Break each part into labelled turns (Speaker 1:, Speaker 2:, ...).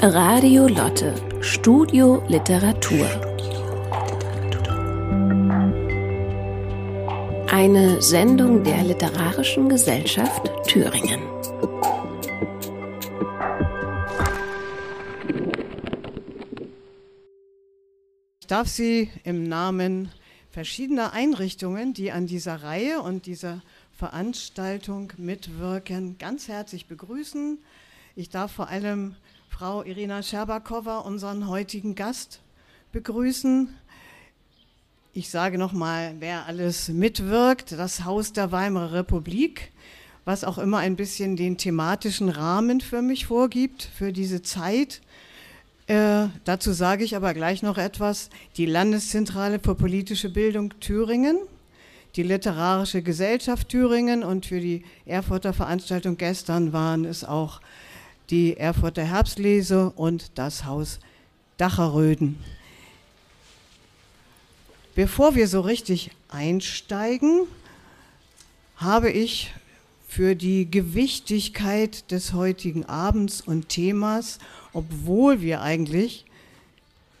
Speaker 1: Radio Lotte, Studio Literatur. Eine Sendung der Literarischen Gesellschaft Thüringen.
Speaker 2: Ich darf Sie im Namen verschiedener Einrichtungen, die an dieser Reihe und dieser Veranstaltung mitwirken, ganz herzlich begrüßen. Ich darf vor allem Frau Irina Scherbakowa, unseren heutigen Gast, begrüßen. Ich sage nochmal, wer alles mitwirkt, das Haus der Weimarer Republik, was auch immer ein bisschen den thematischen Rahmen für mich vorgibt, für diese Zeit. Äh, dazu sage ich aber gleich noch etwas. Die Landeszentrale für politische Bildung Thüringen, die Literarische Gesellschaft Thüringen und für die Erfurter Veranstaltung gestern waren es auch die Erfurter Herbstlese und das Haus Dacheröden. Bevor wir so richtig einsteigen, habe ich für die Gewichtigkeit des heutigen Abends und Themas, obwohl wir eigentlich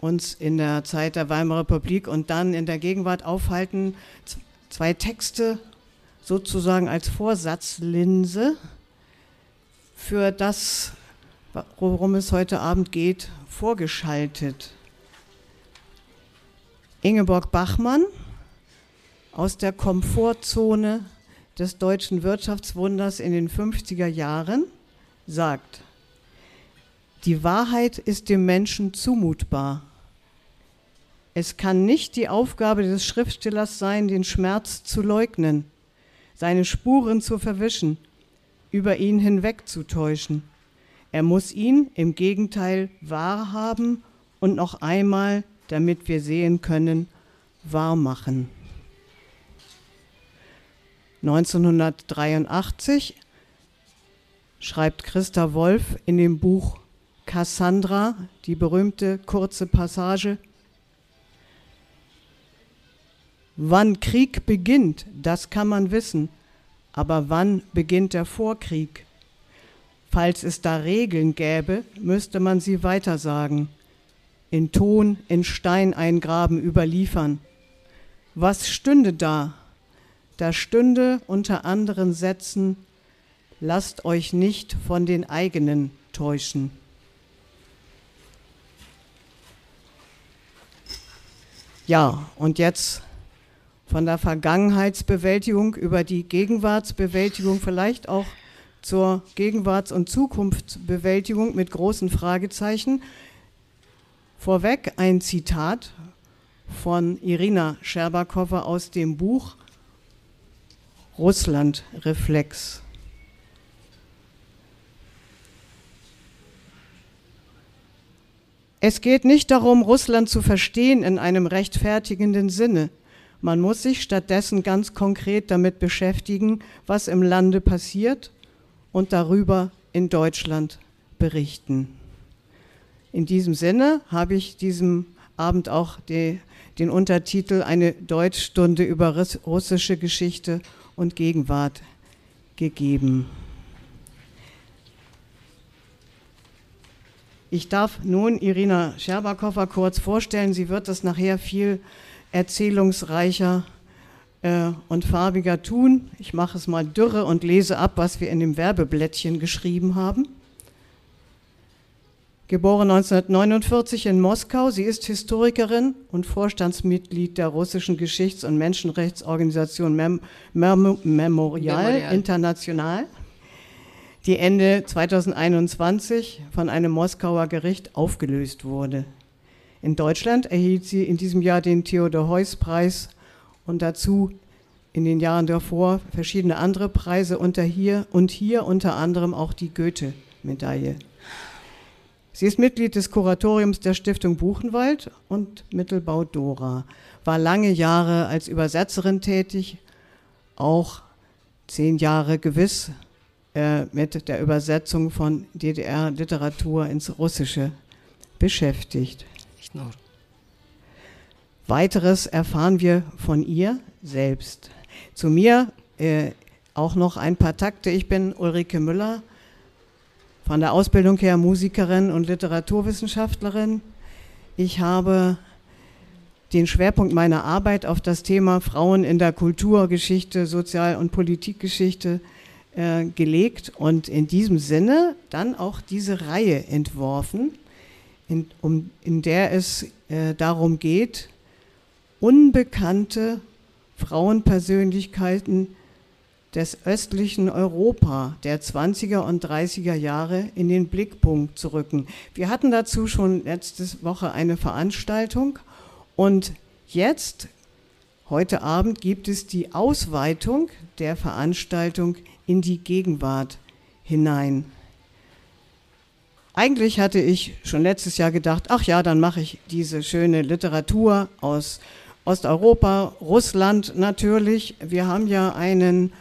Speaker 2: uns in der Zeit der Weimarer Republik und dann in der Gegenwart aufhalten, zwei Texte sozusagen als Vorsatzlinse für das worum es heute Abend geht, vorgeschaltet. Ingeborg Bachmann aus der Komfortzone des deutschen Wirtschaftswunders in den 50er Jahren sagt, die Wahrheit ist dem Menschen zumutbar. Es kann nicht die Aufgabe des Schriftstellers sein, den Schmerz zu leugnen, seine Spuren zu verwischen, über ihn hinwegzutäuschen. Er muss ihn im Gegenteil wahrhaben und noch einmal, damit wir sehen können, wahrmachen. 1983 schreibt Christa Wolf in dem Buch Cassandra die berühmte kurze Passage, Wann Krieg beginnt, das kann man wissen, aber wann beginnt der Vorkrieg? Falls es da Regeln gäbe, müsste man sie weitersagen, in Ton, in Stein eingraben, überliefern. Was stünde da? Da stünde unter anderen Sätzen, lasst euch nicht von den eigenen täuschen. Ja, und jetzt von der Vergangenheitsbewältigung über die Gegenwartsbewältigung vielleicht auch zur Gegenwarts- und Zukunftsbewältigung mit großen Fragezeichen. Vorweg ein Zitat von Irina Scherbakowa aus dem Buch Russland-Reflex. Es geht nicht darum, Russland zu verstehen in einem rechtfertigenden Sinne. Man muss sich stattdessen ganz konkret damit beschäftigen, was im Lande passiert und darüber in Deutschland berichten. In diesem Sinne habe ich diesem Abend auch die, den Untertitel Eine Deutschstunde über russische Geschichte und Gegenwart gegeben. Ich darf nun Irina Scherbakowa kurz vorstellen. Sie wird das nachher viel erzählungsreicher äh, und farbiger tun. Ich mache es mal dürre und lese ab, was wir in dem Werbeblättchen geschrieben haben. Geboren 1949 in Moskau, sie ist Historikerin und Vorstandsmitglied der russischen Geschichts- und Menschenrechtsorganisation Mem Mem Memorial, Memorial International, die Ende 2021 von einem Moskauer Gericht aufgelöst wurde. In Deutschland erhielt sie in diesem Jahr den Theodor Heuss Preis und dazu in den Jahren davor verschiedene andere Preise unter hier und hier unter anderem auch die Goethe-Medaille. Sie ist Mitglied des Kuratoriums der Stiftung Buchenwald und Mittelbau Dora, war lange Jahre als Übersetzerin tätig, auch zehn Jahre gewiss äh, mit der Übersetzung von DDR-Literatur ins Russische beschäftigt. Nicht nur. Weiteres erfahren wir von ihr selbst. Zu mir äh, auch noch ein paar Takte. Ich bin Ulrike Müller, von der Ausbildung her Musikerin und Literaturwissenschaftlerin. Ich habe den Schwerpunkt meiner Arbeit auf das Thema Frauen in der Kulturgeschichte, Sozial- und Politikgeschichte äh, gelegt und in diesem Sinne dann auch diese Reihe entworfen, in, um, in der es äh, darum geht, unbekannte Frauenpersönlichkeiten des östlichen Europa der 20er und 30er Jahre in den Blickpunkt zu rücken. Wir hatten dazu schon letzte Woche eine Veranstaltung und jetzt, heute Abend, gibt es die Ausweitung der Veranstaltung in die Gegenwart hinein. Eigentlich hatte ich schon letztes Jahr gedacht, ach ja, dann mache ich diese schöne Literatur aus Osteuropa, Russland natürlich. Wir haben ja einen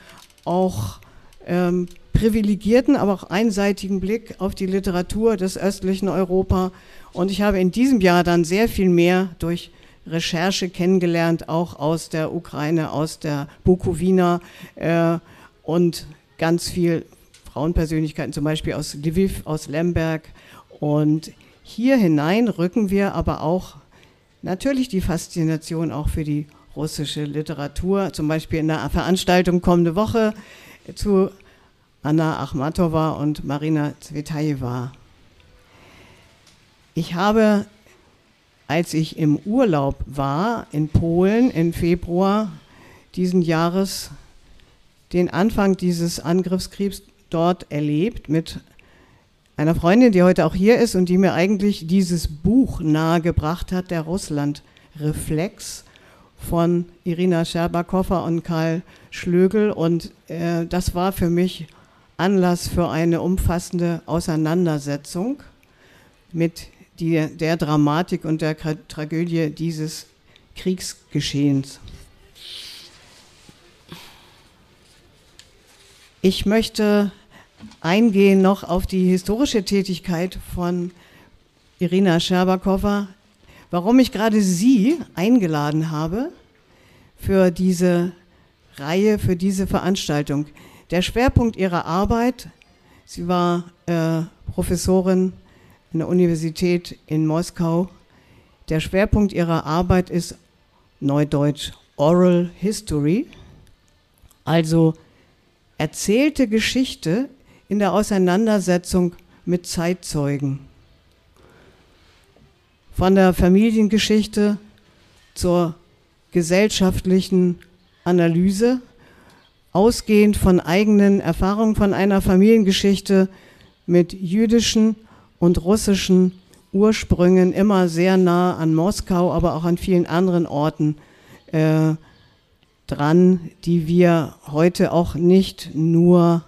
Speaker 2: auch ähm, privilegierten, aber auch einseitigen Blick auf die Literatur des östlichen Europa. Und ich habe in diesem Jahr dann sehr viel mehr durch Recherche kennengelernt, auch aus der Ukraine, aus der Bukowina äh, und ganz viel Frauenpersönlichkeiten, zum Beispiel aus Lviv, aus Lemberg. Und hier hinein rücken wir aber auch natürlich die Faszination auch für die russische Literatur, zum Beispiel in der Veranstaltung kommende Woche zu Anna Achmatova und Marina Zvetaeva. Ich habe, als ich im Urlaub war in Polen im Februar diesen Jahres, den Anfang dieses Angriffskriegs dort erlebt mit einer Freundin, die heute auch hier ist und die mir eigentlich dieses Buch nahegebracht hat, der Russland-Reflex von Irina Scherbakowa und Karl Schlögel. Und äh, das war für mich Anlass für eine umfassende Auseinandersetzung mit die, der Dramatik und der Tragödie dieses Kriegsgeschehens. Ich möchte eingehen noch auf die historische Tätigkeit von Irina Scherbakowa, warum ich gerade sie eingeladen habe für diese Reihe, für diese Veranstaltung. Der Schwerpunkt ihrer Arbeit, sie war äh, Professorin an der Universität in Moskau, der Schwerpunkt ihrer Arbeit ist Neudeutsch Oral History, also erzählte Geschichte in der Auseinandersetzung mit Zeitzeugen. Von der Familiengeschichte zur gesellschaftlichen Analyse, ausgehend von eigenen Erfahrungen von einer Familiengeschichte mit jüdischen und russischen Ursprüngen, immer sehr nah an Moskau, aber auch an vielen anderen Orten äh, dran, die wir heute auch nicht nur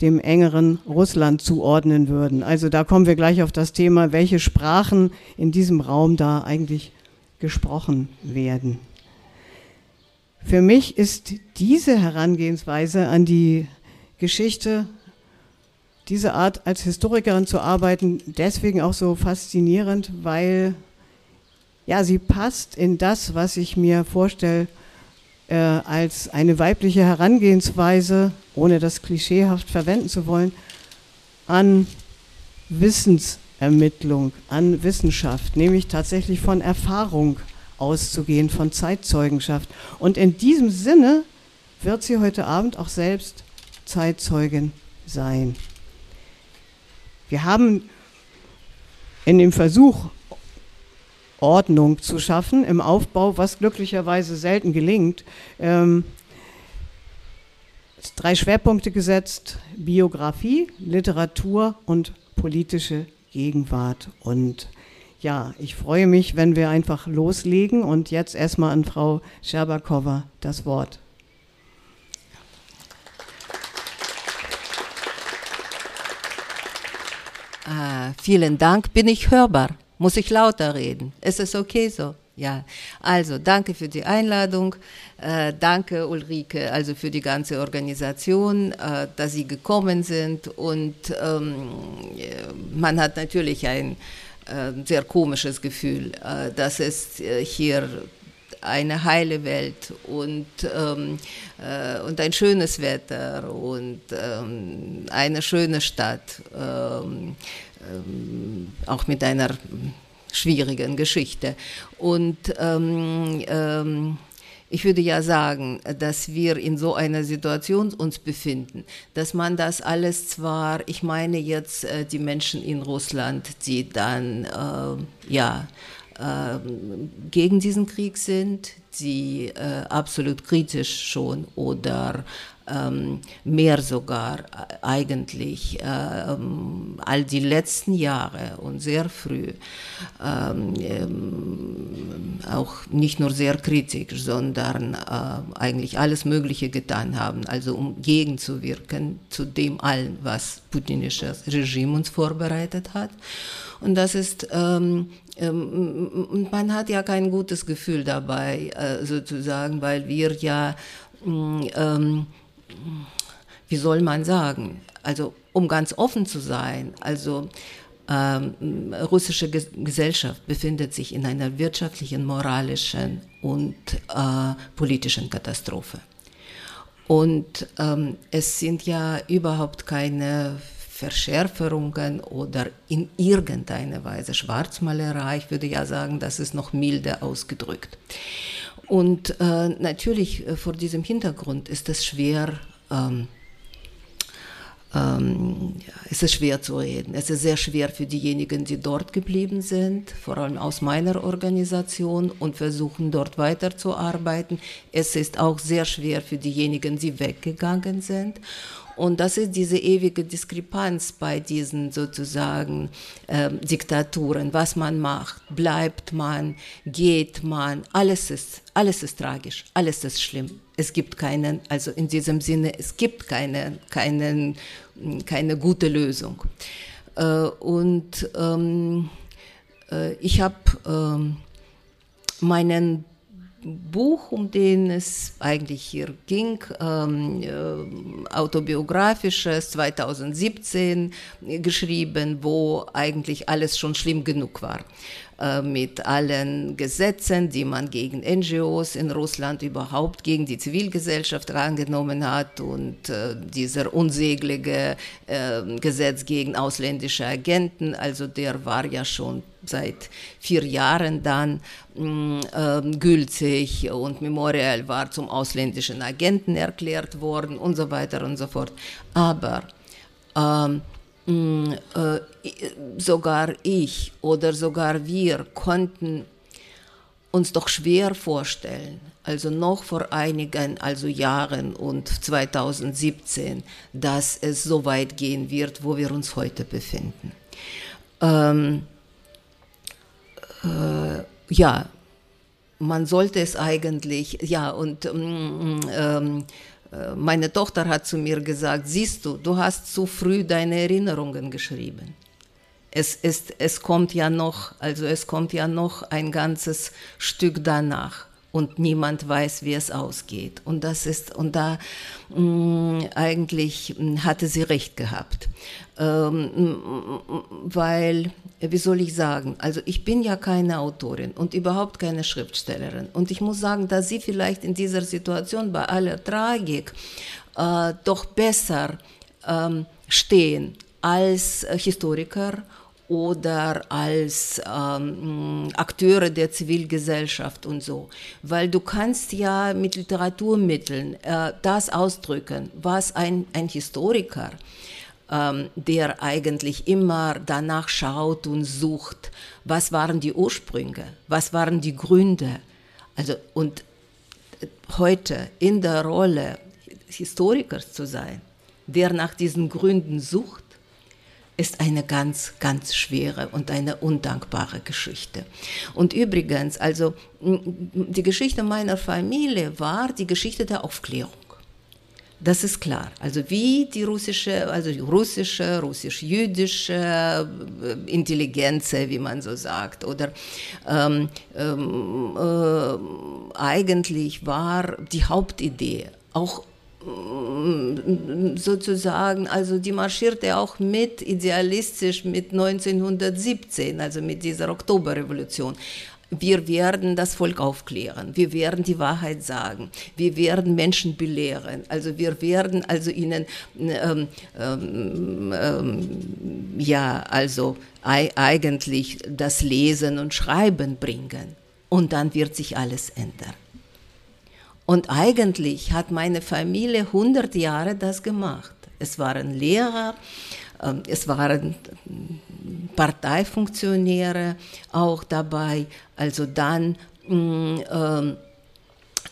Speaker 2: dem engeren Russland zuordnen würden. Also da kommen wir gleich auf das Thema, welche Sprachen in diesem Raum da eigentlich gesprochen werden. Für mich ist diese Herangehensweise an die Geschichte, diese Art als Historikerin zu arbeiten, deswegen auch so faszinierend, weil ja, sie passt in das, was ich mir vorstelle, äh, als eine weibliche Herangehensweise, ohne das klischeehaft verwenden zu wollen, an Wissensermittlung, an Wissenschaft, nämlich tatsächlich von Erfahrung auszugehen, von Zeitzeugenschaft. Und in diesem Sinne wird sie heute Abend auch selbst Zeitzeugin sein. Wir haben in dem Versuch, Ordnung zu schaffen im Aufbau, was glücklicherweise selten gelingt. Ähm, drei Schwerpunkte gesetzt, Biografie, Literatur und politische Gegenwart. Und ja, ich freue mich, wenn wir einfach loslegen und jetzt erstmal an Frau Scherbakowa das Wort.
Speaker 3: Ah, vielen Dank. Bin ich hörbar? Muss ich lauter reden? Ist es okay so? Ja, also danke für die Einladung. Äh, danke Ulrike, also für die ganze Organisation, äh, dass Sie gekommen sind. Und ähm, man hat natürlich ein äh, sehr komisches Gefühl, äh, dass es äh, hier eine heile Welt und, ähm, äh, und ein schönes Wetter und ähm, eine schöne Stadt, ähm, ähm auch mit einer schwierigen Geschichte. Und ähm, ähm, ich würde ja sagen, dass wir in so einer Situation uns befinden, dass man das alles zwar, ich meine jetzt äh, die Menschen in Russland, die dann äh, ja äh, gegen diesen Krieg sind, die äh, absolut kritisch schon oder ähm, mehr sogar äh, eigentlich ähm, all die letzten Jahre und sehr früh ähm, ähm, auch nicht nur sehr kritisch, sondern äh, eigentlich alles Mögliche getan haben, also um gegenzuwirken zu dem allen, was putinisches Regime uns vorbereitet hat. Und das ist, ähm, ähm, man hat ja kein gutes Gefühl dabei, äh, sozusagen, weil wir ja, ähm, wie soll man sagen, also um ganz offen zu sein, also ähm, russische Gesellschaft befindet sich in einer wirtschaftlichen, moralischen und äh, politischen Katastrophe. Und ähm, es sind ja überhaupt keine Verschärferungen oder in irgendeiner Weise Schwarzmalerei. Ich würde ja sagen, das ist noch milder ausgedrückt. Und äh, natürlich äh, vor diesem Hintergrund ist es schwer, ähm, ähm, ja, es ist schwer zu reden. Es ist sehr schwer für diejenigen, die dort geblieben sind, vor allem aus meiner Organisation und versuchen dort weiterzuarbeiten. Es ist auch sehr schwer für diejenigen, die weggegangen sind. Und das ist diese ewige Diskrepanz bei diesen sozusagen äh, Diktaturen. Was man macht, bleibt man, geht man, alles ist, alles ist tragisch, alles ist schlimm. Es gibt keinen, also in diesem Sinne, es gibt keine, keinen, keine gute Lösung. Äh, und ähm, äh, ich habe ähm, meinen Buch, um den es eigentlich hier ging, ähm, äh, autobiografisches, 2017 geschrieben, wo eigentlich alles schon schlimm genug war. Äh, mit allen Gesetzen, die man gegen NGOs in Russland überhaupt gegen die Zivilgesellschaft angenommen hat und äh, dieser unsägliche äh, Gesetz gegen ausländische Agenten, also der war ja schon seit vier Jahren dann äh, gültig und Memorial war zum ausländischen Agenten erklärt worden und so weiter und so fort. Aber ähm, sogar ich oder sogar wir konnten uns doch schwer vorstellen, also noch vor einigen also Jahren und 2017, dass es so weit gehen wird, wo wir uns heute befinden. Ähm, äh, ja, man sollte es eigentlich, ja, und ähm, ähm, äh, meine Tochter hat zu mir gesagt, siehst du, du hast zu früh deine Erinnerungen geschrieben. Es, ist, es kommt ja noch, also es kommt ja noch ein ganzes Stück danach und niemand weiß, wie es ausgeht. Und das ist, und da mh, mm, eigentlich mm, hatte sie recht gehabt. Ähm, weil, wie soll ich sagen, also ich bin ja keine Autorin und überhaupt keine Schriftstellerin. Und ich muss sagen, dass sie vielleicht in dieser Situation bei aller Tragik äh, doch besser ähm, stehen als Historiker oder als ähm, Akteure der Zivilgesellschaft und so. Weil du kannst ja mit Literaturmitteln äh, das ausdrücken, was ein, ein Historiker ähm, der eigentlich immer danach schaut und sucht, was waren die Ursprünge, was waren die Gründe. Also, und heute in der Rolle Historikers zu sein, der nach diesen Gründen sucht, ist eine ganz, ganz schwere und eine undankbare Geschichte. Und übrigens, also die Geschichte meiner Familie war die Geschichte der Aufklärung. Das ist klar. Also wie die russische, also die russische, russisch-jüdische äh, Intelligenz, wie man so sagt, oder ähm, ähm, äh, eigentlich war die Hauptidee auch mm, sozusagen, also die marschierte auch mit idealistisch mit 1917, also mit dieser Oktoberrevolution wir werden das Volk aufklären, wir werden die Wahrheit sagen, wir werden Menschen belehren, also wir werden also ihnen ähm, ähm, ähm, ja also eigentlich das Lesen und Schreiben bringen und dann wird sich alles ändern. Und eigentlich hat meine Familie 100 Jahre das gemacht. Es waren Lehrer, es waren Parteifunktionäre auch dabei. Also dann mm, äh,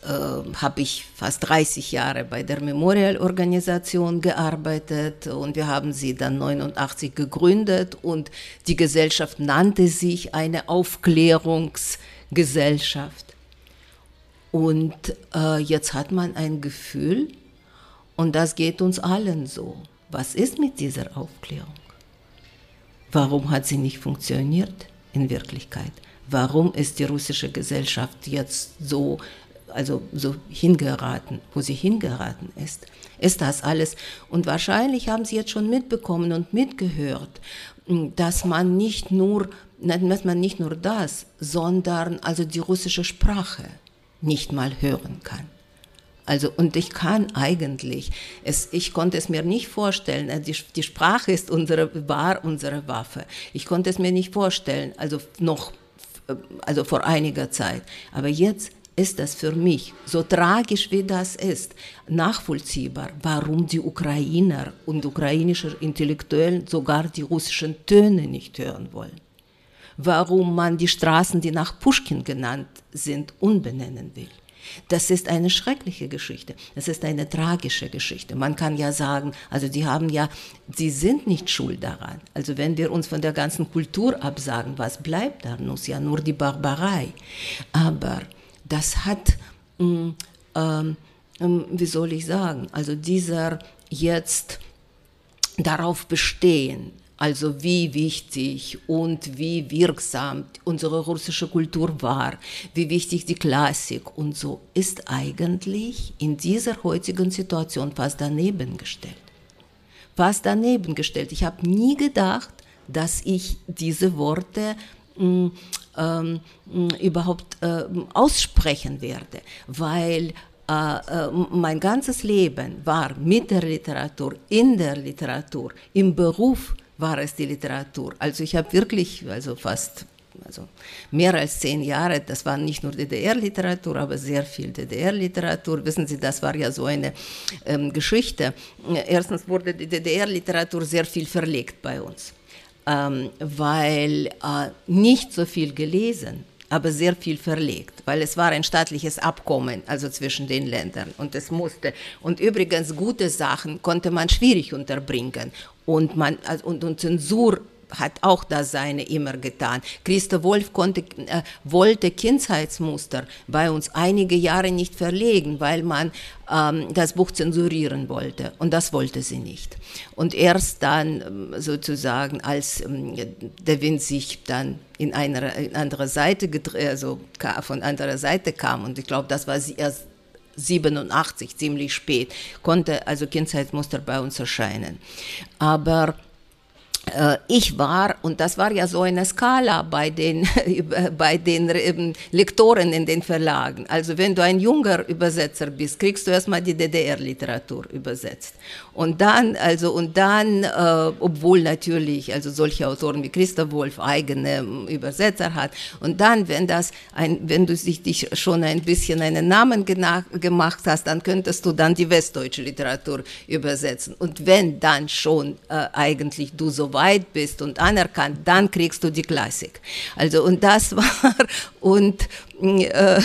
Speaker 3: äh, habe ich fast 30 Jahre bei der Memorial-Organisation gearbeitet und wir haben sie dann 89 gegründet und die Gesellschaft nannte sich eine Aufklärungsgesellschaft. Und äh, jetzt hat man ein Gefühl, und das geht uns allen so. Was ist mit dieser Aufklärung? Warum hat sie nicht funktioniert in Wirklichkeit? Warum ist die russische Gesellschaft jetzt so, also so hingeraten, wo sie hingeraten ist? Ist das alles? Und wahrscheinlich haben Sie jetzt schon mitbekommen und mitgehört, dass man nicht nur, dass man nicht nur das, sondern also die russische Sprache nicht mal hören kann. Also, und ich kann eigentlich, es, ich konnte es mir nicht vorstellen, äh, die, die Sprache ist unsere, war unsere Waffe. Ich konnte es mir nicht vorstellen, also noch, äh, also vor einiger Zeit. Aber jetzt ist das für mich, so tragisch wie das ist, nachvollziehbar, warum die Ukrainer und ukrainische Intellektuellen sogar die russischen Töne nicht hören wollen. Warum man die Straßen, die nach Pushkin genannt sind, umbenennen will. Das ist eine schreckliche Geschichte. Das ist eine tragische Geschichte. Man kann ja sagen, also die haben ja, sie sind nicht schuld daran. Also wenn wir uns von der ganzen Kultur absagen, was bleibt da? Muss ja nur die Barbarei. Aber das hat, mm, ähm, ähm, wie soll ich sagen, also dieser jetzt darauf bestehen, also wie wichtig und wie wirksam unsere russische Kultur war, wie wichtig die Klassik und so, ist eigentlich in dieser heutigen Situation fast daneben gestellt. Fast daneben gestellt. Ich habe nie gedacht, dass ich diese Worte mh, ähm, überhaupt äh, aussprechen werde, weil äh, äh, mein ganzes Leben war mit der Literatur, in der Literatur, im Beruf war es die Literatur. Also ich habe wirklich, also fast also mehr als zehn Jahre, das war nicht nur DDR-Literatur, aber sehr viel DDR-Literatur. Wissen Sie, das war ja so eine ähm, Geschichte. Erstens wurde die DDR-Literatur sehr viel verlegt bei uns, ähm, weil äh, nicht so viel gelesen aber sehr viel verlegt, weil es war ein staatliches Abkommen, also zwischen den Ländern und es musste. Und übrigens gute Sachen konnte man schwierig unterbringen und, man, also, und, und Zensur hat auch das seine immer getan. Christa Wolf konnte, äh, wollte Kindheitsmuster bei uns einige Jahre nicht verlegen, weil man ähm, das Buch zensurieren wollte. Und das wollte sie nicht. Und erst dann ähm, sozusagen, als ähm, der Wind sich dann in eine, in andere Seite, also von anderer Seite kam, und ich glaube, das war sie erst 87, ziemlich spät, konnte also Kindheitsmuster bei uns erscheinen. Aber ich war, und das war ja so eine Skala bei den, bei den ähm, Lektoren in den Verlagen. Also wenn du ein junger Übersetzer bist, kriegst du erstmal die DDR-Literatur übersetzt. Und dann, also, und dann, äh, obwohl natürlich, also solche Autoren wie Christa Wolf eigene ähm, Übersetzer hat. Und dann, wenn das, ein, wenn du sich dich schon ein bisschen einen Namen gemacht hast, dann könntest du dann die westdeutsche Literatur übersetzen. Und wenn dann schon äh, eigentlich du so weit bist und anerkannt, dann kriegst du die Klassik. Also und das war und äh,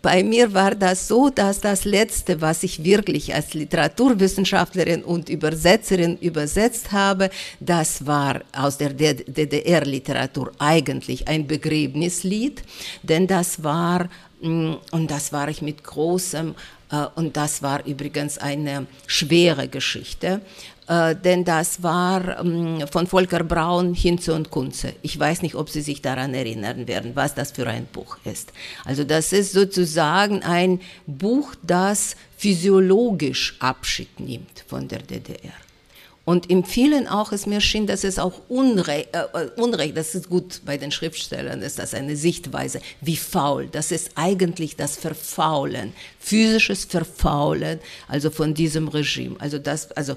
Speaker 3: bei mir war das so, dass das letzte, was ich wirklich als Literaturwissenschaftlerin und Übersetzerin übersetzt habe, das war aus der DDR-Literatur eigentlich ein Begräbnislied, denn das war mm, und das war ich mit großem äh, und das war übrigens eine schwere Geschichte. Äh, denn das war ähm, von Volker Braun Hinze und Kunze. Ich weiß nicht, ob Sie sich daran erinnern werden, was das für ein Buch ist. Also das ist sozusagen ein Buch, das physiologisch Abschied nimmt von der DDR. Und im vielen auch es mir schien, dass es auch Unrecht, äh, äh, Unrecht, das ist gut bei den Schriftstellern, ist das eine Sichtweise, wie faul. Das ist eigentlich das Verfaulen, physisches Verfaulen, also von diesem Regime. Also das, also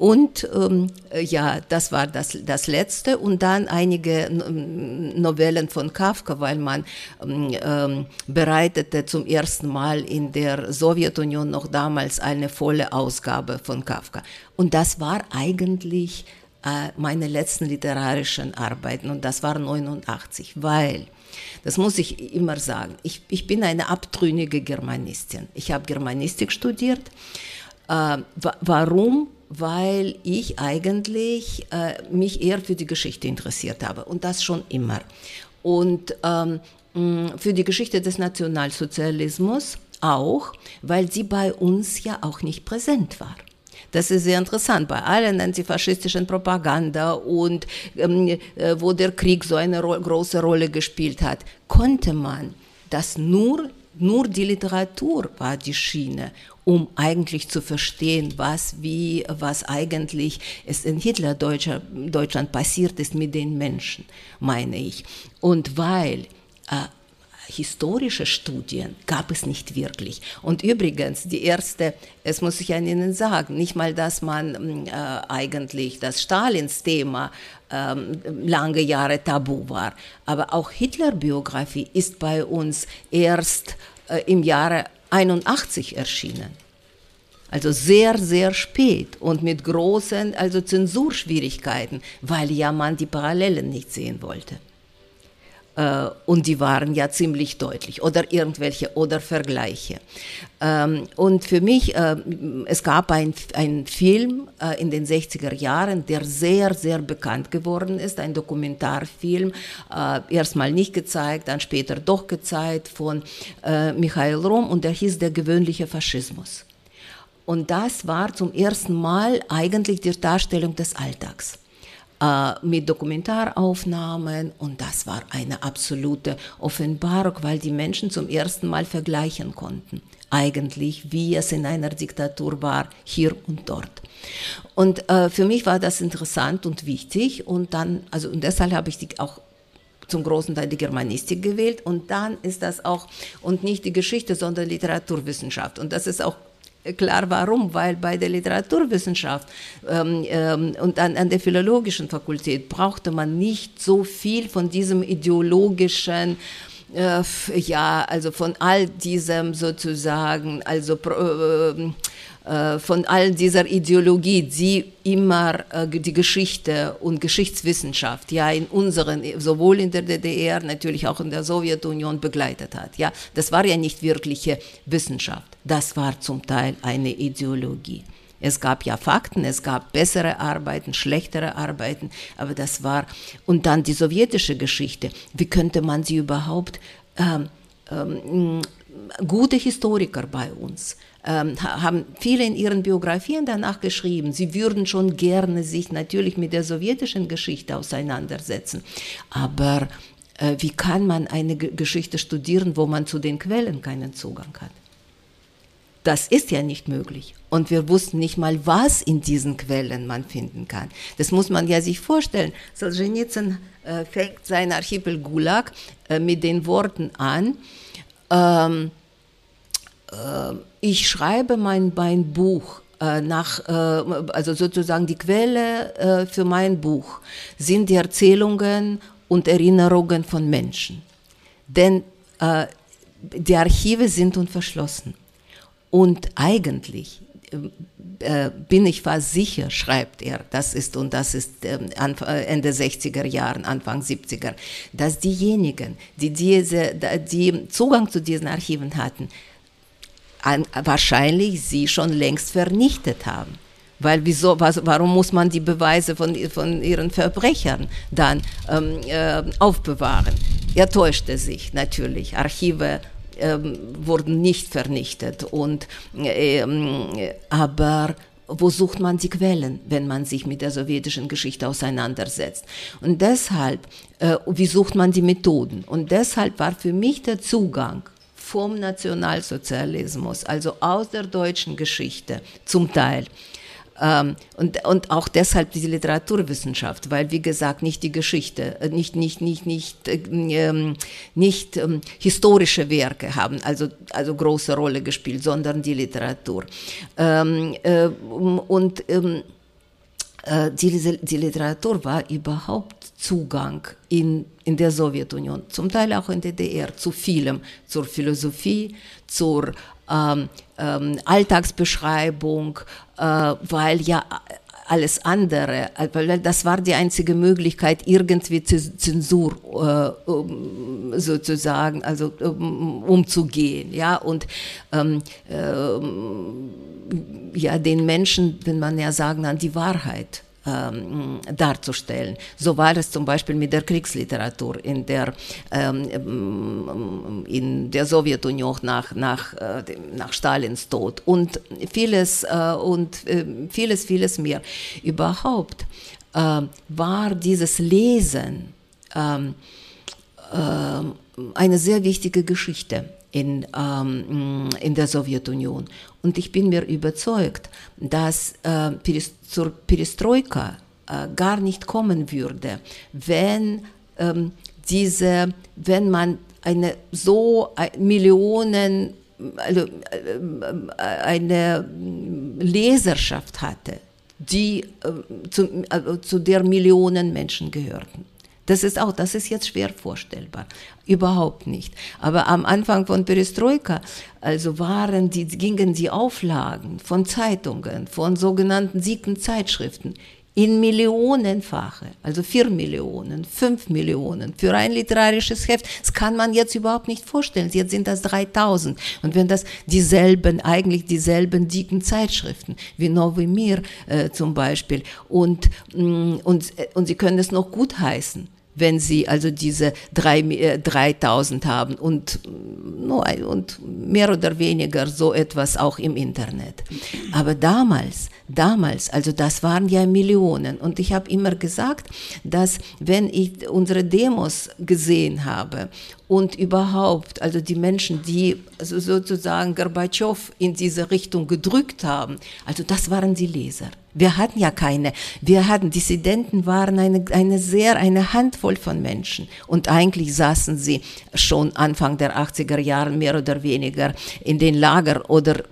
Speaker 3: und ähm, ja, das war das, das Letzte. Und dann einige Novellen von Kafka, weil man ähm, ähm, bereitete zum ersten Mal in der Sowjetunion noch damals eine volle Ausgabe von Kafka. Und das war eigentlich äh, meine letzten literarischen Arbeiten. Und das war 89, weil das muss ich immer sagen. Ich, ich bin eine abtrünnige Germanistin. Ich habe Germanistik studiert. Äh, warum? Weil ich eigentlich äh, mich eher für die Geschichte interessiert habe und das schon immer. Und ähm, für die Geschichte des Nationalsozialismus auch, weil sie bei uns ja auch nicht präsent war. Das ist sehr interessant. Bei allen antifaschistischen Propaganda und ähm, äh, wo der Krieg so eine ro große Rolle gespielt hat, konnte man das nur, nur die Literatur war die Schiene um eigentlich zu verstehen, was, wie, was eigentlich es in Hitler-Deutschland passiert ist mit den Menschen, meine ich. Und weil äh, historische Studien gab es nicht wirklich. Und übrigens, die erste, es muss ich an Ihnen sagen, nicht mal, dass man äh, eigentlich das Stalins-Thema äh, lange Jahre tabu war, aber auch Hitler-Biografie ist bei uns erst äh, im Jahre 81 erschienen. Also sehr, sehr spät und mit großen also Zensurschwierigkeiten, weil ja man die Parallelen nicht sehen wollte. Äh, und die waren ja ziemlich deutlich oder irgendwelche oder Vergleiche. Ähm, und für mich, äh, es gab einen Film äh, in den 60er Jahren, der sehr, sehr bekannt geworden ist, ein Dokumentarfilm, erstmal nicht gezeigt, dann später doch gezeigt von Michael Rom und der hieß Der gewöhnliche Faschismus. Und das war zum ersten Mal eigentlich die Darstellung des Alltags äh, mit Dokumentaraufnahmen und das war eine absolute Offenbarung, weil die Menschen zum ersten Mal vergleichen konnten, eigentlich wie es in einer Diktatur war, hier und dort. Und äh, für mich war das interessant und wichtig und dann, also und deshalb habe ich die auch zum großen Teil die Germanistik gewählt und dann ist das auch und nicht die Geschichte, sondern Literaturwissenschaft und das ist auch Klar, warum? Weil bei der Literaturwissenschaft ähm, ähm, und an, an, der philologischen Fakultät brauchte man nicht so viel von diesem ideologischen äh, ja, also von all diesem sozusagen, also äh, von all dieser Ideologie, die immer äh, die Geschichte und Geschichtswissenschaft ja in unseren, sowohl in der DDR, natürlich auch in der Sowjetunion begleitet hat. Ja, das war ja nicht wirkliche Wissenschaft, das war zum Teil eine Ideologie. Es gab ja Fakten, es gab bessere Arbeiten, schlechtere Arbeiten, aber das war, und dann die sowjetische Geschichte, wie könnte man sie überhaupt, ähm, ähm, gute Historiker bei uns, ähm, haben viele in ihren Biografien danach geschrieben, sie würden schon gerne sich natürlich mit der sowjetischen Geschichte auseinandersetzen. Aber äh, wie kann man eine Geschichte studieren, wo man zu den Quellen keinen Zugang hat? Das ist ja nicht möglich. Und wir wussten nicht mal, was in diesen Quellen man finden kann. Das muss man ja sich vorstellen. Solzhenitsyn äh, fängt sein Archipel Gulag äh, mit den Worten an, ähm, äh, ich schreibe mein, mein Buch äh, nach, äh, also sozusagen die Quelle für mein Buch sind die Erzählungen und Erinnerungen von Menschen. Denn die Archive sind unverschlossen. Und eigentlich äh, bin ich fast sicher, schreibt er, das ist und das ist äh, Ende 60er Jahren, Anfang 70er, dass diejenigen, die, diese, die Zugang zu diesen Archiven hatten, an, wahrscheinlich sie schon längst vernichtet haben. Weil wieso, was, warum muss man die Beweise von, von ihren Verbrechern dann ähm, äh, aufbewahren? Er täuschte sich natürlich. Archive ähm, wurden nicht vernichtet. Und, ähm, aber wo sucht man die Quellen, wenn man sich mit der sowjetischen Geschichte auseinandersetzt? Und deshalb, äh, wie sucht man die Methoden? Und deshalb war für mich der Zugang vom Nationalsozialismus, also aus der deutschen Geschichte zum Teil, Ähm, und, und auch deshalb die Literaturwissenschaft, weil wie gesagt nicht die Geschichte, äh, nicht, nicht, nicht, nicht, äh, ähm, nicht ähm, historische Werke haben also, also große Rolle gespielt, sondern die Literatur. Ähm, äh, und ähm, äh, die, die Literatur war überhaupt Zugang in, in der Sowjetunion, zum Teil auch in der DDR, zu vielem, zur Philosophie, zur ähm, ähm, Alltagsbeschreibung, äh, weil ja alles andere, weil das war die einzige Möglichkeit, irgendwie Zensur äh, sozusagen, also um, umzugehen, ja, und ähm, ähm, ja, den Menschen, wenn man ja sagen kann, die Wahrheit ähm, darzustellen. So war es zum Beispiel mit der Kriegsliteratur in der, ähm, in der Sowjetunion nach, nach, äh, nach Stalins Tod und vieles, äh, und äh, vieles, vieles mehr. Überhaupt äh, war dieses Lesen ähm, äh, eine sehr wichtige Geschichte in, ähm, in der Sowjetunion. Und ich bin mir überzeugt, dass äh, zur Perestroika äh, gar nicht kommen würde, wenn ähm, diese, wenn man eine so äh, Millionen, also, äh, eine Leserschaft hatte, die äh, zu, also zu der Millionen Menschen gehörten. Das ist auch, das ist jetzt schwer vorstellbar. Überhaupt nicht. Aber am Anfang von Perestroika, also waren die, gingen die Auflagen von Zeitungen, von sogenannten siebten Zeitschriften in Millionenfache, also vier Millionen, fünf Millionen für ein literarisches Heft. Das kann man jetzt überhaupt nicht vorstellen. Jetzt sind das 3000. Und wenn das dieselben, eigentlich dieselben dicken Zeitschriften, wie Novi Mir äh, zum Beispiel, und, mm, und, äh, und sie können es noch gut heißen wenn sie also diese drei, äh, 3000 haben und, und mehr oder weniger so etwas auch im Internet. Aber damals, damals, also das waren ja Millionen und ich habe immer gesagt, dass wenn ich unsere Demos gesehen habe und überhaupt, also die Menschen, die sozusagen Gorbatschow in diese Richtung gedrückt haben, also das waren die Leser. Wir hatten ja keine. Wir hatten, Dissidenten waren eine, eine sehr, eine Handvoll von Menschen. Und eigentlich saßen sie schon Anfang der 80er Jahre mehr oder weniger in den Lager oder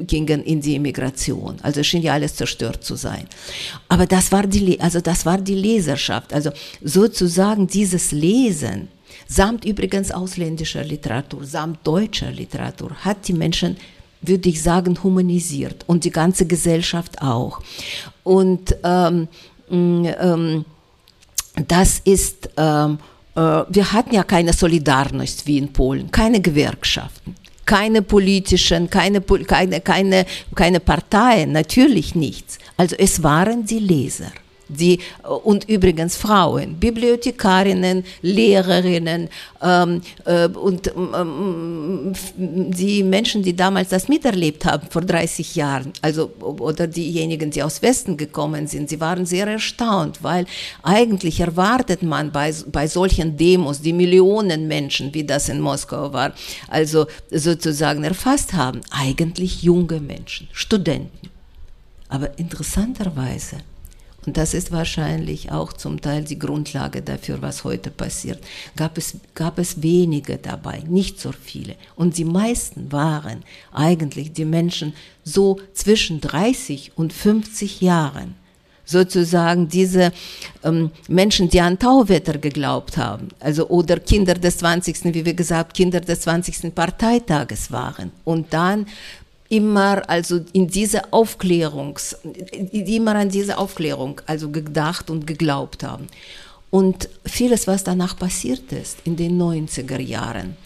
Speaker 3: gingen in die Immigration. Also schien ja alles zerstört zu sein. Aber das war die, also das war die Leserschaft. Also sozusagen dieses Lesen, samt übrigens ausländischer Literatur, samt deutscher Literatur, hat die Menschen würde ich sagen, humanisiert und die ganze Gesellschaft auch. Und ähm, mm, ähm, das ist, ähm, äh, wir hatten ja keine Solidarność wie in Polen, keine Gewerkschaften keine politischen, keine, keine, keine, keine Parteien, natürlich nichts. Also es waren die Leser die, und übrigens Frauen, Bibliothekarinnen, Lehrerinnen ähm, äh, und ähm, die Menschen, die damals das miterlebt haben, vor 30 Jahren, also oder diejenigen, die aus Westen gekommen sind, sie waren sehr erstaunt, weil eigentlich erwartet man bei, bei solchen Demos, die Millionen Menschen, wie das in Moskau war, also sozusagen erfasst haben, eigentlich junge Menschen, Studenten. Aber interessanterweise und das ist wahrscheinlich auch zum Teil die Grundlage dafür, was heute passiert, gab es, gab es wenige dabei, nicht so viele. Und die meisten waren eigentlich die Menschen so zwischen 30 und 50 Jahren sozusagen diese ähm, Menschen, die an Tauwetter geglaubt haben, also oder Kinder des 20., wie wir gesagt, Kinder des 20. Parteitages waren und dann immer also in diese Aufklärungs, immer an diese Aufklärung also gedacht und geglaubt haben. Und vieles, was danach passiert ist in den 90er Jahren,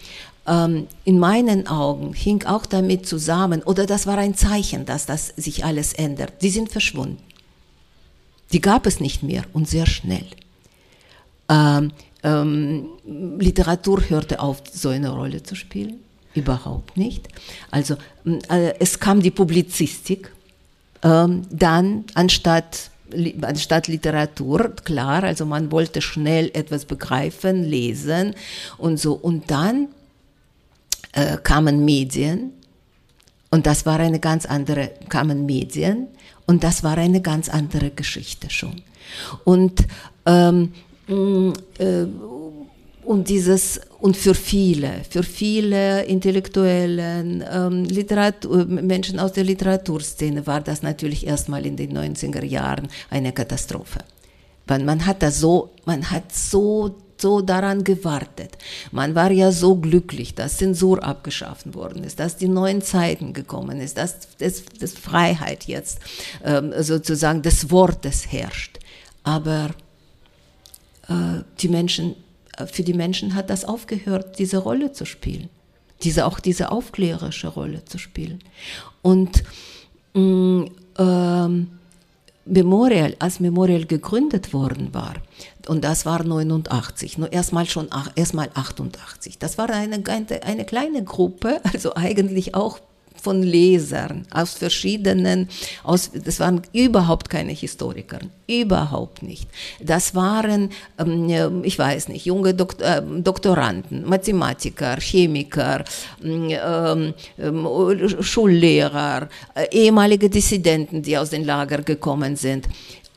Speaker 3: ähm, in meinen Augen hing auch damit zusammen, oder das war ein Zeichen, dass das sich alles ändert. Die sind verschwunden. Die gab es nicht mehr und sehr schnell. Ähm, ähm, Literatur hörte auf, so eine Rolle zu spielen. Überhaupt nicht. Also äh, es kam die Publizistik, ähm, dann anstatt anstatt Literatur, klar, also man wollte schnell etwas begreifen, lesen und so. Und dann äh, kamen Medien Und das war eine ganz andere, kamen Medien und das war eine ganz andere Geschichte schon. Und, ähm, äh, und dieses, und für viele, für viele Intellektuellen, ähm, Literatur, Menschen aus der Literaturszene war das natürlich erstmal in den 90er Jahren eine Katastrophe. Weil man hat das so, man hat so so daran gewartet. Man war ja so glücklich, dass Zensur abgeschafft worden ist, dass die neuen Zeiten gekommen ist, dass das, das Freiheit jetzt ähm, sozusagen des Wortes herrscht. Aber äh, die Menschen, äh, für die Menschen hat das aufgehört, diese Rolle zu spielen, diese auch diese aufklärerische Rolle zu spielen. Und mm, ähm, Memorial, als Memorial gegründet worden war, und das war 89, nur erstmal schon erstmal 88. Das war eine, eine kleine Gruppe, also eigentlich auch von Lesern aus verschiedenen, aus, das waren überhaupt keine Historiker, überhaupt nicht. Das waren, ähm, ich weiß nicht, junge Dok äh, Doktoranden, Mathematiker, Chemiker, ähm, ähm, Schullehrer, äh, ehemalige Dissidenten, die aus den Lagern gekommen sind.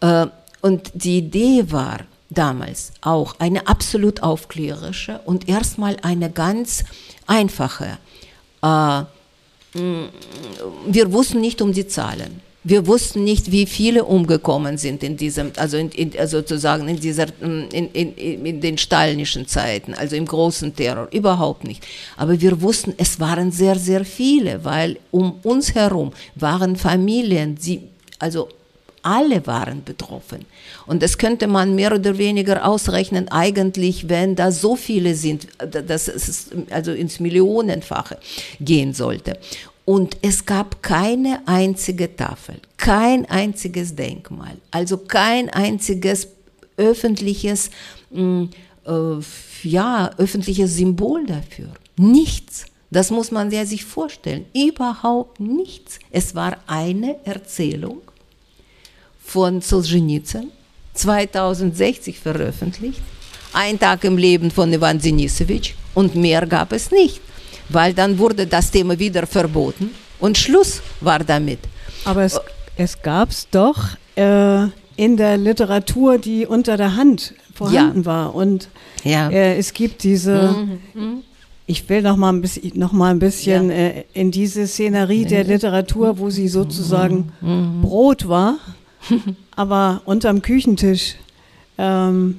Speaker 3: Äh, und die Idee war, damals auch eine absolut aufklärerische und erstmal eine ganz einfache. Äh, wir wussten nicht um die Zahlen. Wir wussten nicht, wie viele umgekommen sind in diesem, also, in, in, also sozusagen in dieser, in, in, den stalinischen Zeiten, also im großen Terror, überhaupt nicht. Aber wir wussten, es waren sehr, sehr viele, weil um uns herum waren Familien, die, also alle waren betroffen. Und das könnte man mehr oder weniger ausrechnen, eigentlich, wenn da so viele sind, dass es also ins Millionenfache gehen sollte. Und es gab keine einzige Tafel, kein einziges Denkmal, also kein einziges öffentliches, mm, äh, ja, öffentliches Symbol dafür. Nichts. Das muss man sich vorstellen. Überhaupt nichts. Es war eine Erzählung von Solzhenitsyn, 2060 veröffentlicht, Ein Tag im Leben von Ivan Denisovich und mehr gab es nicht, weil dann wurde das Thema wieder verboten und Schluss war damit.
Speaker 2: Aber es, es gab es doch äh, in der Literatur, die unter der Hand vorhanden ja. war und ja. äh, es gibt diese... Mhm. Mhm. Ich will noch mal ein bisschen, noch mal ein bisschen ja. äh, in diese Szenerie der Literatur, wo sie sozusagen mhm. Brot war aber unterm Küchentisch. Ähm,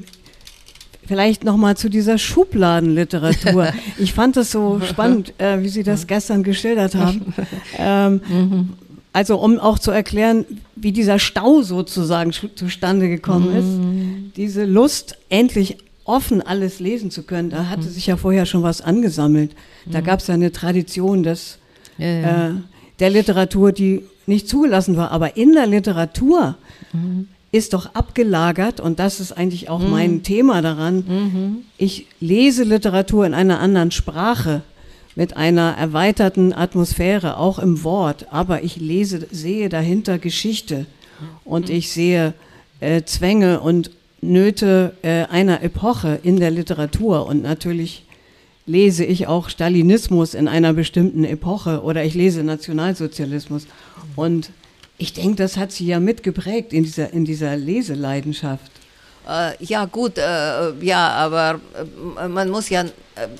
Speaker 2: vielleicht noch mal zu dieser Schubladenliteratur. Ich fand das so spannend, äh, wie Sie das gestern geschildert haben. Ähm, mhm. also um auch zu erklären, wie dieser Stau sozusagen zustande gekommen ist. Mhm. Diese Lust, endlich offen alles lesen zu können. Da hatte mhm. sich ja vorher schon was angesammelt. Da gab es ja eine Tradition des, ja, ja. Äh, der Literatur, die nicht zugelassen war. Aber in der Literatur mhm. ist doch abgelagert, und das ist eigentlich auch mhm. mein Thema daran, mhm. ich lese Literatur in einer anderen Sprache mit einer erweiterten Atmosphäre, auch im Wort, aber ich lese, sehe dahinter Geschichte und ich sehe äh, Zwänge und Nöte äh, einer Epoche in der Literatur und natürlich lese ich auch Stalinismus in einer bestimmten Epoche oder ich lese Nationalsozialismus. Und ich denke, das hat sie ja mitgeprägt in dieser, in dieser Leseleidenschaft.
Speaker 3: Äh, ja, gut, äh, ja, aber äh, man muss ja äh,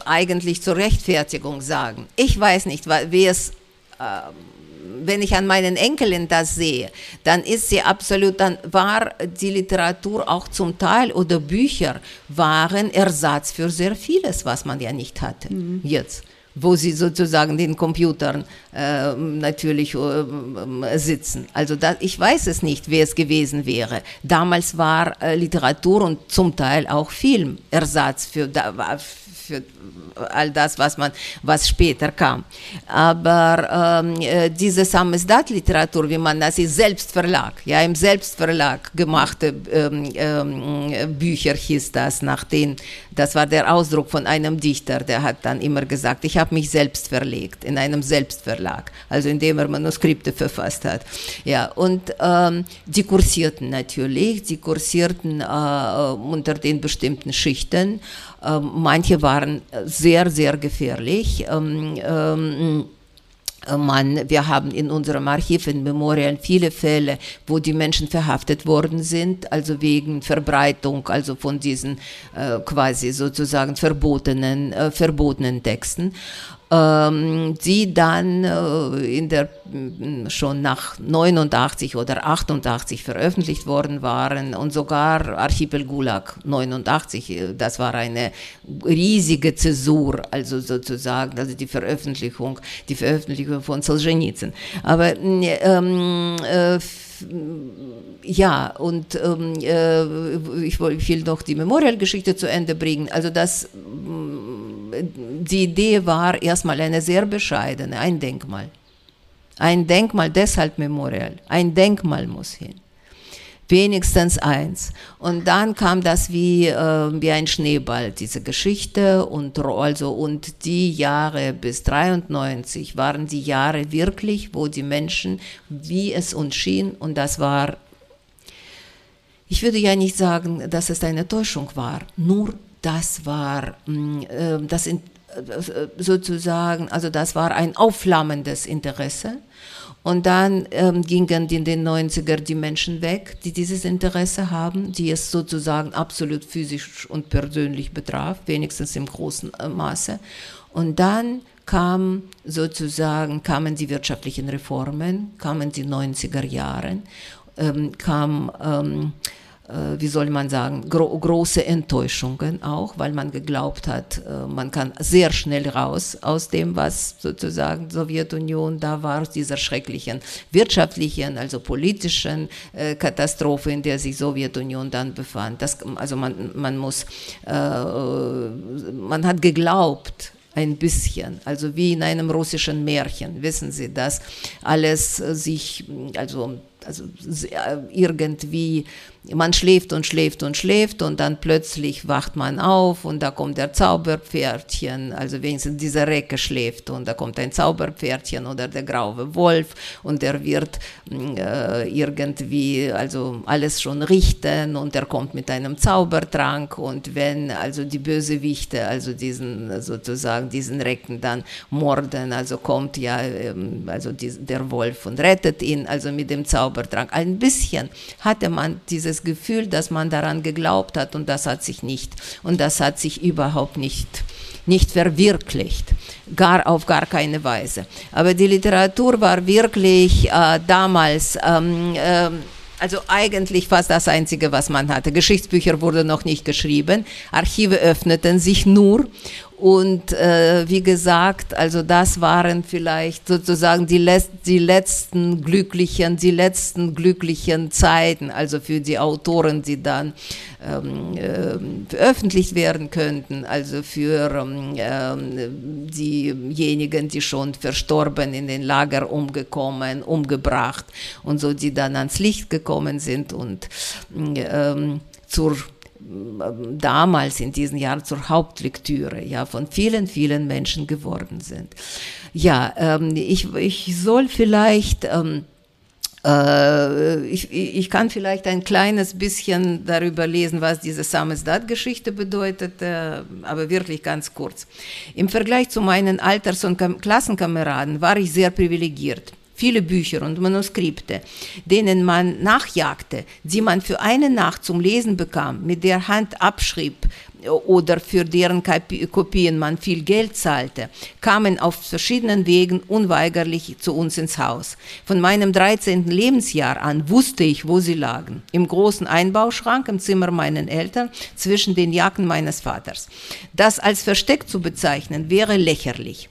Speaker 3: eigentlich zur Rechtfertigung sagen. Ich weiß nicht, wie es ähm, wenn ich an meinen Enkelin das sehe, dann ist sie absolut, dann war die Literatur auch zum Teil oder Bücher waren Ersatz für sehr vieles, was man ja nicht hatte mhm. jetzt wo sie sozusagen den Computern äh, natürlich äh, sitzen. Also da, ich weiß es nicht, wer es gewesen wäre. Damals war äh, Literatur und zum Teil auch Film Ersatz für, für all das, was man, was später kam. Aber ähm, äh, diese Samizdat-Literatur, wie man das ist, Selbstverlag, ja, im Selbstverlag gemachte ähm, ähm, Bücher hieß das, nach den, das war der Ausdruck von einem Dichter, der hat dann immer gesagt, ich habe mich selbst verlegt, in einem Selbstverlag, also indem er Manuskripte verfasst hat. Ja, und ähm, die kursierten natürlich, die kursierten äh, unter den bestimmten Schichten, ähm, manche waren sehr, sehr gefährlich. Ähm, ähm, man, wir haben in unserem Archiv in Memorial viele Fälle, wo die Menschen verhaftet worden sind, also wegen Verbreitung, also von diesen äh, quasi sozusagen verbotenen, äh, verbotenen Texten die dann äh, in der, schon nach 89 oder 88 veröffentlicht worden waren und sogar Archipel Gulag 89, äh, das war eine riesige Zäsur, also sozusagen, also die Veröffentlichung, die Veröffentlichung von Solzhenitsyn. Aber ähm, äh, ja, und ähm, äh, ich will noch die Memorialgeschichte zu Ende bringen. Also das die Idee war erstmal eine sehr bescheidene, ein Denkmal. Ein Denkmal, deshalb Memorial. Ein Denkmal muss hin. Wenigstens eins. Und dann kam das wie, äh, wie ein Schneeball, diese Geschichte. Und, also, und die Jahre bis 93 waren die Jahre wirklich, wo die Menschen, wie es uns schien, und das war, ich würde ja nicht sagen, dass es eine Täuschung war, nur das war äh, das in, sozusagen, also das war ein aufflammendes Interesse. Und dann ähm, gingen in den 90er die Menschen weg, die dieses Interesse haben, die es sozusagen absolut physisch und persönlich betraf, wenigstens im großen äh, Maße. Und dann kam sozusagen, kamen die wirtschaftlichen Reformen, kamen die 90er Jahre, ähm, kam ähm, äh, wie soll man sagen, gro große Enttäuschungen auch, weil man geglaubt hat, äh, man kann sehr schnell raus aus dem, was sozusagen Sowjetunion da war, dieser schrecklichen wirtschaftlichen, also politischen äh, Katastrophe, in der sich Sowjetunion dann befand. Das, also man, man muss, man hat geglaubt, ein bisschen, also wie in einem russischen Märchen, wissen Sie, dass alles sich, also also irgendwie, man schläft und schläft und schläft und dann plötzlich wacht man auf und da kommt der Zauberpferdchen, also wenigstens diese Recke schläft und da kommt ein Zauberpferdchen oder der graue Wolf und der wird äh, irgendwie, also alles schon richten und er kommt mit einem Zaubertrank und wenn also die Bösewichte, also diesen sozusagen diesen Recken dann morden, also kommt ja ähm, also die, der Wolf und rettet ihn, also mit dem Zauber Zaubertrank. Ein bisschen hatte man dieses Gefühl, dass man daran geglaubt hat und das hat sich nicht und das hat sich überhaupt nicht nicht verwirklicht, gar auf gar keine Weise. Aber die Literatur war wirklich äh, damals ähm, äh, also eigentlich fast das Einzige, was man hatte. Geschichtsbücher wurden noch nicht geschrieben, Archive öffneten sich nur und äh, wie gesagt, also das waren vielleicht sozusagen die, les die letzten glücklichen, die letzten glücklichen Zeiten, also für die Autoren, die dann ähm, äh, veröffentlicht werden könnten, also für ähm, äh, diejenigen, die schon verstorben in den Lager umgekommen, umgebracht und so, die dann ans Licht gekommen sind und ähm, zur damals in diesen Jahren zur Hauptlektüre ja, von vielen, vielen Menschen geworden sind. Ja, ähm, ich, ich soll vielleicht, ähm, äh, ich, ich kann vielleicht ein kleines bisschen darüber lesen, was diese Samizdat-Geschichte bedeutet, aber wirklich ganz kurz. Im Vergleich zu meinen Alters- und Klassenkameraden war ich sehr privilegiert viele Bücher und Manuskripte, denen man nachjagte, die man für eine Nacht zum Lesen bekam, mit der Hand abschrieb oder für deren Kopien man viel Geld zahlte, kamen auf verschiedenen Wegen unweigerlich zu uns ins Haus. Von meinem 13. Lebensjahr an wusste ich, wo sie lagen. Im großen Einbauschrank im Zimmer meiner Eltern zwischen den Jacken meines Vaters. Das als Versteck zu bezeichnen wäre lächerlich.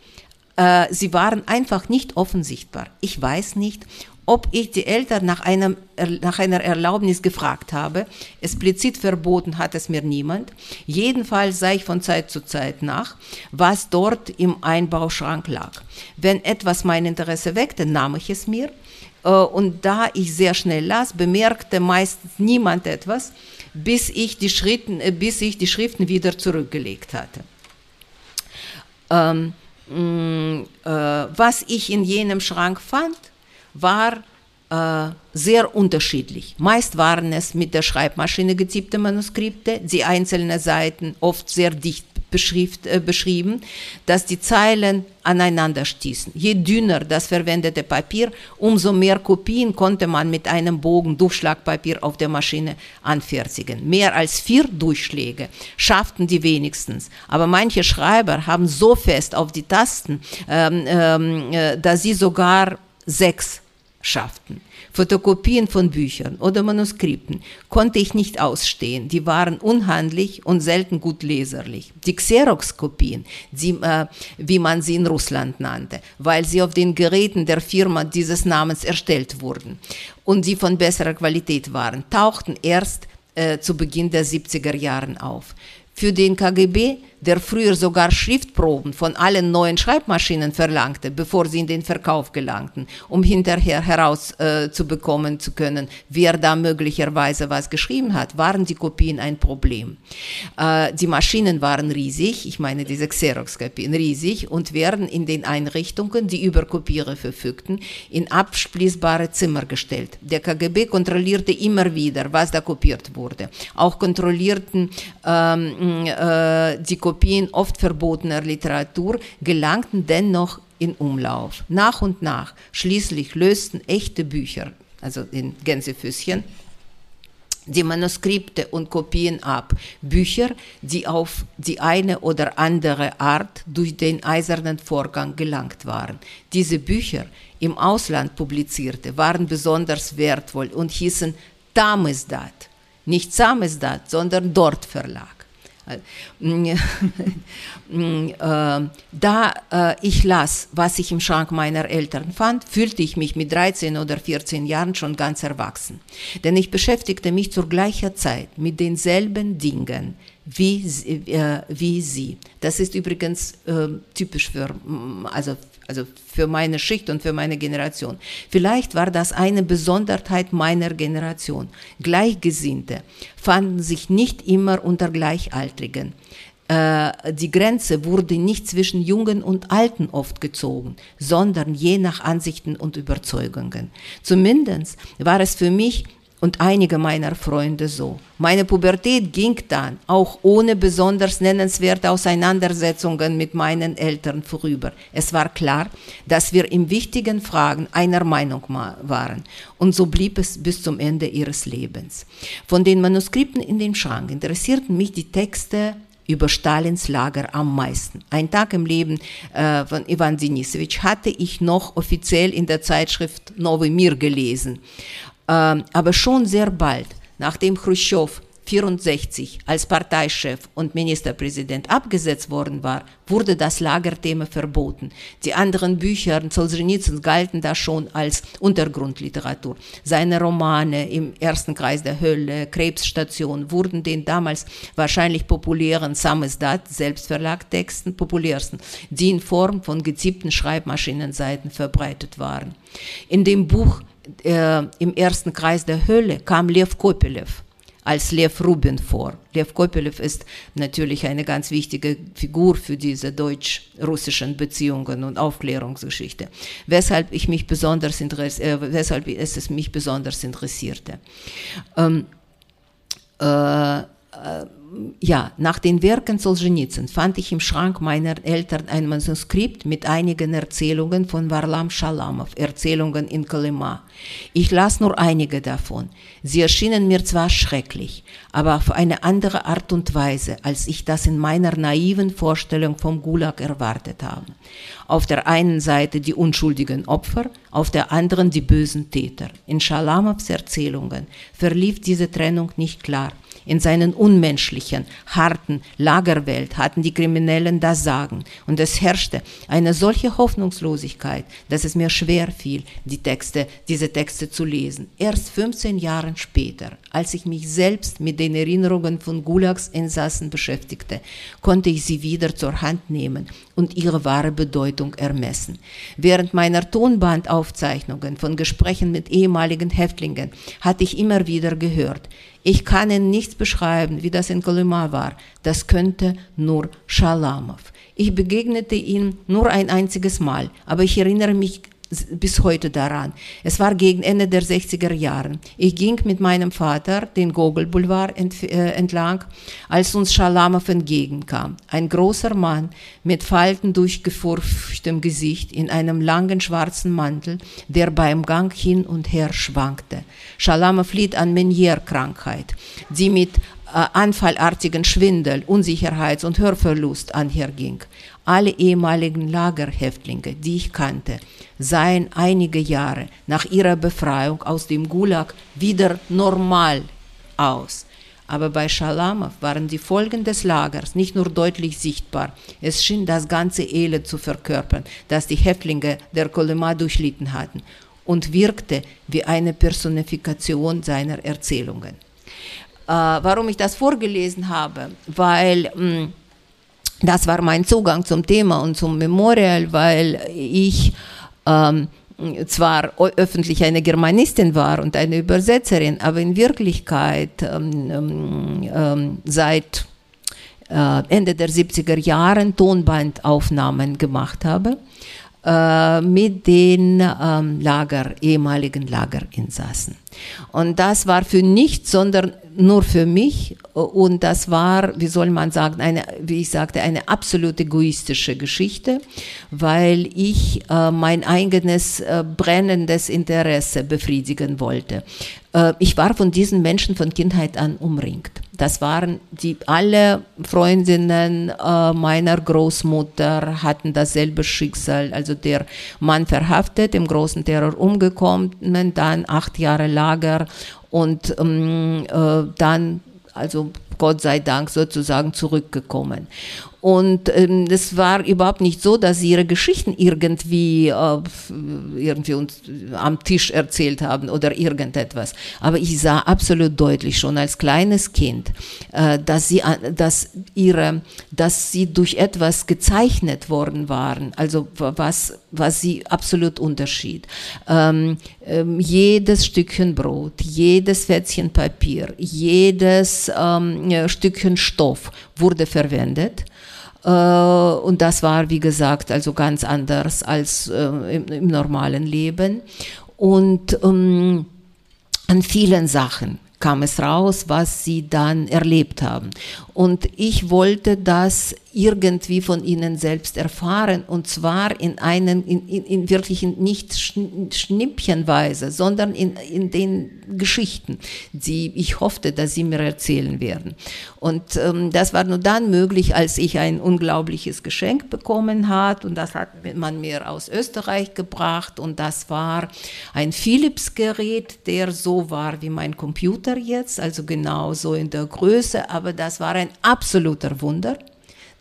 Speaker 3: Äh, sie waren einfach nicht offensichtbar. Ich weiß nicht, ob ich die Eltern nach, einem, nach einer Erlaubnis gefragt habe. Explizit verboten hat es mir niemand. Jedenfalls sah ich von Zeit zu Zeit nach, was dort im Einbauschrank lag. Wenn etwas mein Interesse weckte, nahm ich es mir. Äh, und da ich sehr schnell las, bemerkte meistens niemand etwas, bis ich die, Schritten, äh, bis ich die Schriften wieder zurückgelegt hatte. Ähm, Mm, äh, was ich in jenem Schrank fand, war äh, sehr unterschiedlich. Meist waren es mit der Schreibmaschine getippte Manuskripte, die einzelnen Seiten oft sehr dicht äh, beschrieben, dass die Zeilen aneinander stießen. Je dünner das verwendete Papier, umso mehr Kopien konnte man mit einem Bogen Durchschlagpapier auf der Maschine anfertigen. Mehr als vier Durchschläge schafften die wenigstens. Aber manche Schreiber haben so fest auf die Tasten, ähm, ähm, äh, dass sie sogar sechs schafften. Fotokopien von Büchern oder Manuskripten konnte ich nicht ausstehen. Die waren unhandlich und selten gut leserlich. Die Xerox-Kopien, äh, wie man sie in Russland nannte, weil sie auf den Geräten der Firma dieses Namens erstellt wurden und sie von besserer Qualität waren, tauchten erst äh, zu Beginn der 70er Jahren auf. Für den KGB der früher sogar Schriftproben von allen neuen Schreibmaschinen verlangte, bevor sie in den Verkauf gelangten, um hinterher herauszubekommen äh, zu können, wer da möglicherweise was geschrieben hat, waren die Kopien ein Problem. Äh, die Maschinen waren riesig, ich meine diese Xerox-Kopien riesig und werden in den Einrichtungen, die über Kopierer verfügten, in abschließbare Zimmer gestellt. Der KGB kontrollierte immer wieder, was da kopiert wurde. Auch kontrollierten ähm, äh, die Kopien Kopien oft verbotener Literatur gelangten dennoch in Umlauf. Nach und nach schließlich lösten echte Bücher, also in Gänsefüßchen, die Manuskripte und Kopien ab. Bücher, die auf die eine oder andere Art durch den eisernen Vorgang gelangt waren. Diese Bücher im Ausland publizierte, waren besonders wertvoll und hießen Tamizdat. Nicht Samizdat, sondern Dort Verlag. Da äh, ich las, was ich im Schrank meiner Eltern fand, fühlte ich mich mit 13 oder 14 Jahren schon ganz erwachsen. Denn ich beschäftigte mich zur gleichen Zeit mit denselben Dingen wie, äh, wie sie. Das ist übrigens äh, typisch für, also also für meine Schicht und für meine Generation. Vielleicht war das eine Besonderheit meiner Generation. Gleichgesinnte fanden sich nicht immer unter Gleichaltrigen. Äh, die Grenze wurde nicht zwischen Jungen und Alten oft gezogen, sondern je nach Ansichten und Überzeugungen. Zumindest war es für mich und einige meiner Freunde so. Meine Pubertät ging dann auch ohne besonders nennenswerte Auseinandersetzungen mit meinen Eltern vorüber. Es war klar, dass wir in wichtigen Fragen einer Meinung waren. Und so blieb es bis zum Ende ihres Lebens. Von den Manuskripten in dem Schrank interessierten mich die Texte über Stalins Lager am meisten. Ein Tag im Leben äh, von Ivan Denisovich hatte ich noch offiziell in der Zeitschrift Nowy Mir gelesen. Aber schon sehr bald, nachdem Khrushchev 64 als Parteichef und Ministerpräsident abgesetzt worden war, wurde das Lagerthema verboten. Die anderen Bücher Solzhenitsyn galten da schon als Untergrundliteratur. Seine Romane im ersten Kreis der Hölle, Krebsstation wurden den damals wahrscheinlich populären Samizdat Selbstverlagtexten populärsten, die in Form von gezippten Schreibmaschinenseiten verbreitet waren. In dem Buch äh, im ersten Kreis der Hölle kam Lev Kopelev als Lev Rubin vor. Lev Kopelev ist natürlich eine ganz wichtige Figur für diese deutsch-russischen Beziehungen und Aufklärungsgeschichte, weshalb ich mich besonders äh, weshalb es mich besonders interessierte. Ähm, äh, ja, nach den Werken Solzhenitsyn fand ich im Schrank meiner Eltern ein Manuskript mit einigen Erzählungen von Varlam Shalamov, Erzählungen in Kolyma. Ich las nur einige davon. Sie erschienen mir zwar schrecklich, aber auf eine andere Art und Weise, als ich das in meiner naiven Vorstellung vom Gulag erwartet habe. Auf der einen Seite die unschuldigen Opfer, auf der anderen die bösen Täter. In Shalamovs Erzählungen verlief diese Trennung nicht klar. In seinen unmenschlichen, harten Lagerwelt hatten die Kriminellen das Sagen. Und es herrschte eine solche Hoffnungslosigkeit, dass es mir schwer fiel, die Texte, diese Texte zu lesen. Erst 15 Jahre später, als ich mich selbst mit den Erinnerungen von Gulags Insassen beschäftigte, konnte ich sie wieder zur Hand nehmen und ihre wahre Bedeutung ermessen. Während meiner Tonbandaufzeichnungen von Gesprächen mit ehemaligen Häftlingen hatte ich immer wieder gehört, ich kann Ihnen nichts beschreiben, wie das in Kolyma war. Das könnte nur Shalamov. Ich begegnete ihm nur ein einziges Mal, aber ich erinnere mich bis heute daran. Es war gegen Ende der 60er Jahre. Ich ging mit meinem Vater den Gogol Boulevard ent, äh, entlang, als uns Schalamow entgegenkam. Ein großer Mann mit Falten durchgefurchtem Gesicht in einem langen schwarzen Mantel, der beim Gang hin und her schwankte. Schalamow litt an Meniere-Krankheit, die mit äh, anfallartigen Schwindel, Unsicherheits- und Hörverlust anherging. Alle ehemaligen Lagerhäftlinge, die ich kannte, seien einige Jahre nach ihrer Befreiung aus dem Gulag wieder normal aus. Aber bei Schalamow waren die Folgen des Lagers nicht nur deutlich sichtbar, es schien das ganze Elend zu verkörpern, das die Häftlinge der Kolema durchlitten hatten und wirkte wie eine Personifikation seiner Erzählungen. Äh, warum ich das vorgelesen habe? Weil mh, mm, das war mein Zugang zum Thema und zum Memorial, weil ich ähm, zwar öffentlich eine Germanistin war und eine Übersetzerin, aber in Wirklichkeit ähm, ähm, ähm seit äh, Ende der 70er Jahre Tonbandaufnahmen gemacht habe äh, mit den ähm, Lager, ehemaligen Lagerinsassen. Und das war für nichts, sondern nur für mich. Und das war, wie soll man sagen, eine, wie ich sagte, eine absolut egoistische Geschichte, weil ich äh, mein eigenes äh, brennendes Interesse befriedigen wollte. Äh, ich war von diesen Menschen von Kindheit an umringt. Das waren die alle Freundinnen äh, meiner Großmutter hatten dasselbe Schicksal. Also der Mann verhaftet, im großen Terror umgekommen, dann acht Jahre Lager und ähm, äh, dann, also Gott sei Dank sozusagen zurückgekommen. Und ähm, es war überhaupt nicht so, dass sie ihre Geschichten irgendwie, äh, irgendwie uns am Tisch erzählt haben oder irgendetwas. Aber ich sah absolut deutlich schon als kleines Kind, äh, dass, sie, dass, ihre, dass sie durch etwas gezeichnet worden waren, also was, was sie absolut unterschied. Ähm, ähm, jedes Stückchen Brot, jedes Fettchen Papier, jedes ähm, Stückchen Stoff wurde verwendet äh, und das war, wie gesagt, also ganz anders als äh, im, normalen Leben. Und ähm, an vielen Sachen kam es raus, was sie dann erlebt haben. Und ich wollte das irgendwie von ihnen selbst erfahren. Und zwar in einen, in, in, in wirklich nicht schnippchenweise, sondern in, in den Geschichten, die ich hoffte, dass sie mir erzählen werden. Und ähm, das war nur dann möglich, als ich ein unglaubliches Geschenk bekommen hat. Und das hat man mir aus Österreich gebracht. Und das war ein Philips-Gerät, der so war wie mein Computer jetzt, also genau so in der Größe, aber das war ein absoluter Wunder.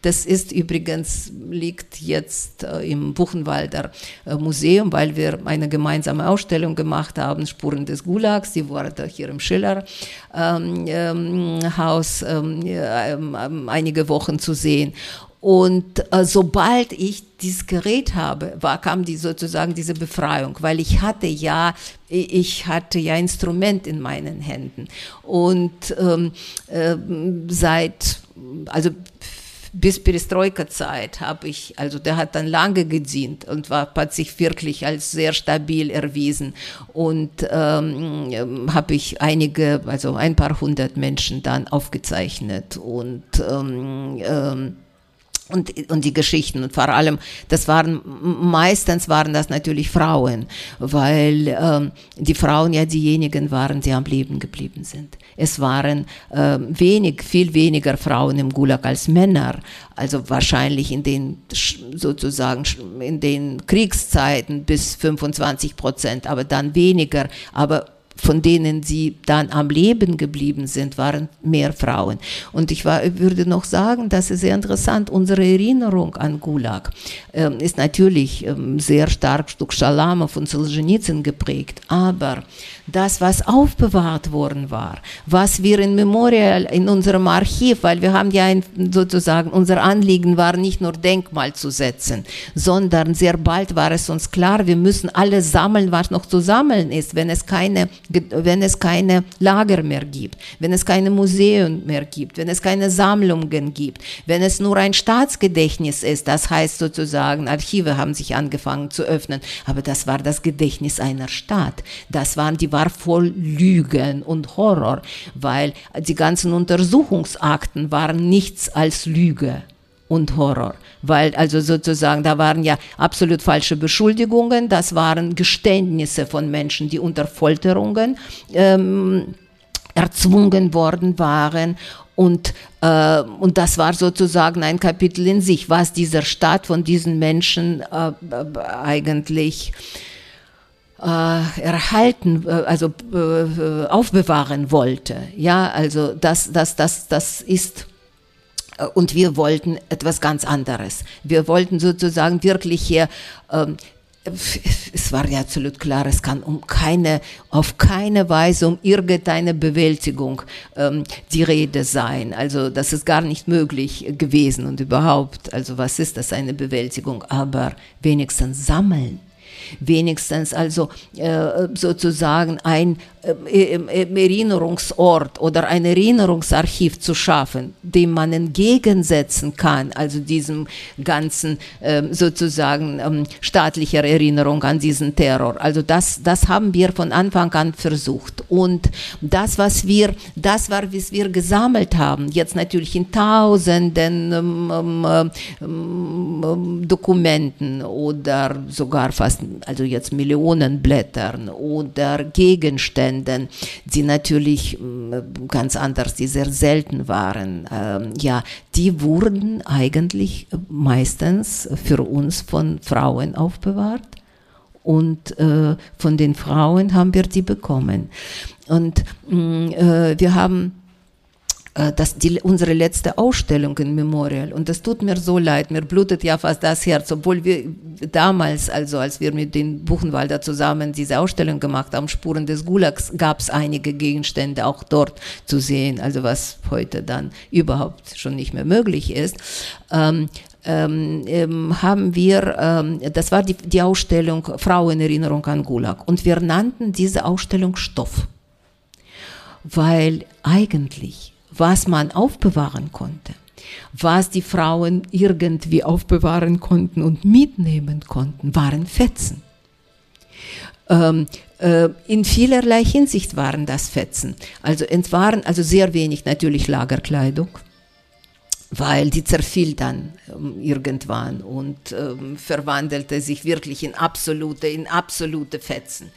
Speaker 3: Das ist übrigens, liegt jetzt äh, im Buchenwalder äh, Museum, weil wir eine gemeinsame Ausstellung gemacht haben, Spuren des Gulags, die wurde hier im Schiller ähm, ähm, Haus ähm, ähm, einige Wochen zu sehen. Und äh, sobald ich dieses Gerät habe, war, kam die sozusagen diese Befreiung, weil ich hatte ja, ich hatte ja Instrument in meinen Händen. Und ähm, äh, seit, also bis Perestroika-Zeit habe ich, also der hat dann lange gedient und war, hat sich wirklich als sehr stabil erwiesen. Und ähm, habe ich einige, also ein paar hundert Menschen dann aufgezeichnet und ähm, ähm, und, und die Geschichten. Und vor allem, das waren meistens waren das natürlich Frauen, weil ähm, die Frauen ja diejenigen waren, die am Leben geblieben sind. Es waren äh, wenig, viel weniger Frauen im Gulag als Männer, also wahrscheinlich in den sozusagen in den Kriegszeiten bis 25 Prozent, aber dann weniger, aber von denen sie dann am Leben geblieben sind, waren mehr Frauen. Und ich war, würde noch sagen, das ist sehr interessant, unsere Erinnerung an Gulag ähm, ist natürlich ähm, sehr stark durch Schalamow und Solzhenitsyn geprägt, aber das, was aufbewahrt worden war, was wir in Memorial, in unserem Archiv, weil wir haben ja ein, sozusagen, unser Anliegen war nicht nur Denkmal zu setzen, sondern sehr bald war es uns klar, wir müssen alles sammeln, was noch zu sammeln ist. Wenn es keine wenn es keine Lager mehr gibt, wenn es keine Museen mehr gibt, wenn es keine Sammlungen gibt, wenn es nur ein Staatsgedächtnis ist, das heißt sozusagen, Archive haben sich angefangen zu öffnen, aber das war das Gedächtnis einer Stadt. Das waren, die war voll Lügen und Horror, weil die ganzen Untersuchungsakten waren nichts als Lüge und Horror, weil also sozusagen da waren ja absolut falsche Beschuldigungen, das waren Geständnisse von Menschen, die unter Folterungen ähm, erzwungen worden waren und, äh, und das war sozusagen ein Kapitel in sich, was dieser Staat von diesen Menschen äh, eigentlich äh, erhalten, äh, also äh, aufbewahren wollte. Ja, also das, das, das, das ist und wir wollten etwas ganz anderes. Wir wollten sozusagen wirklich hier, ähm, es war ja absolut klar, es kann um keine, auf keine Weise um irgendeine Bewältigung ähm, die Rede sein. Also das ist gar nicht möglich gewesen und überhaupt, also was ist das eine Bewältigung? Aber wenigstens sammeln wenigstens also äh, sozusagen ein äh, Erinnerungsort oder ein Erinnerungsarchiv zu schaffen, dem man entgegensetzen kann, also diesem ganzen äh, sozusagen ähm, staatlicher Erinnerung an diesen Terror. Also das, das haben wir von Anfang an versucht. Und das, was wir, das war, was wir gesammelt haben, jetzt natürlich in tausenden ähm, ähm, ähm, ähm Dokumenten oder sogar fast also jetzt Millionen Blättern oder Gegenständen, die natürlich mm, ganz anders, die sehr selten waren, ähm, ja, die wurden eigentlich meistens für uns von Frauen aufbewahrt und äh, von den Frauen haben wir die bekommen. Und mm, äh, wir haben das die, unsere letzte Ausstellung in Memorial. Und das tut mir so leid, mir blutet ja fast das Herz, obwohl wir damals, also als wir mit den Buchenwalder zusammen diese Ausstellung gemacht haben, Spuren des Gulags, gab es einige Gegenstände auch dort zu sehen, also was heute dann überhaupt schon nicht mehr möglich ist. Ähm, ähm, ähm, haben wir, ähm, das war die, die Ausstellung Frauenerinnerung an Gulag und wir nannten diese Ausstellung Stoff, weil eigentlich was man aufbewahren konnte, was die Frauen irgendwie aufbewahren konnten und mitnehmen konnten, waren Fetzen. Ähm, äh, in vielerlei Hinsicht waren das Fetzen. Also es waren also sehr wenig natürlich Lagerkleidung weil die zerfiel dann ähm, irgendwann und ähm, verwandelte sich wirklich in absolute, in absolute Fetzen.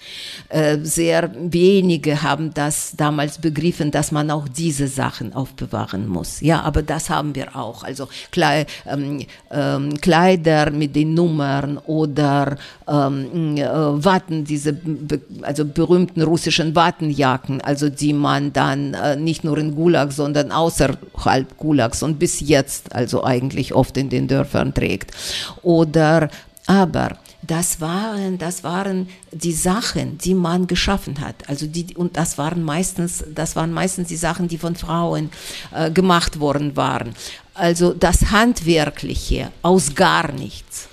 Speaker 3: Äh, sehr wenige haben das damals begriffen, dass man auch diese Sachen aufbewahren muss. Ja, aber das haben wir auch. Also Kle ähm, ähm, Kleider mit den Nummern oder ähm, äh, Watten, diese be also berühmten russischen Wattenjacken, also die man dann äh, nicht nur in Gulag, sondern außerhalb Gulags und bis jetzt also eigentlich oft in den Dörfern trägt. Oder aber das waren, das waren die Sachen, die man geschaffen hat. Also die, und das waren meistens, das waren meistens die Sachen, die von Frauen äh, gemacht worden waren. Also das Handwerkliche aus gar nichts.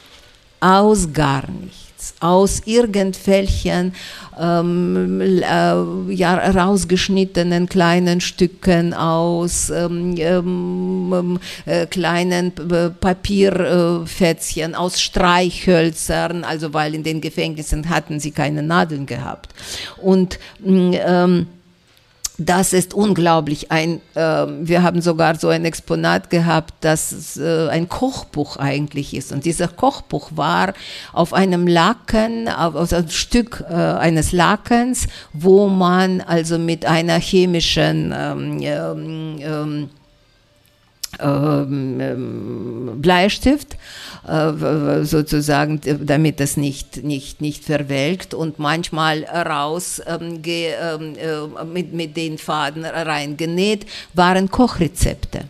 Speaker 3: Aus gar nichts aus irgendwelchen ähm, äh, ja, rausgeschnittenen kleinen Stücken, aus ähm, ähm, äh, kleinen Papierfätzchen, aus Streichhölzern, also weil in den Gefängnissen hatten sie keine Nadeln gehabt. Und mm, ähm, das ist unglaublich. Ein, äh, wir haben sogar so ein Exponat gehabt, das äh, ein Kochbuch eigentlich ist. Und dieser Kochbuch war auf einem Laken, auf, auf einem Stück äh, eines Lakens, wo man also mit einer chemischen ähm ähm, ähm, Bleistift, äh, sozusagen, damit es nicht, nicht, nicht verwelkt und manchmal raus ähm, ähm, äh, mit, mit den Faden reingenäht, waren Kochrezepte.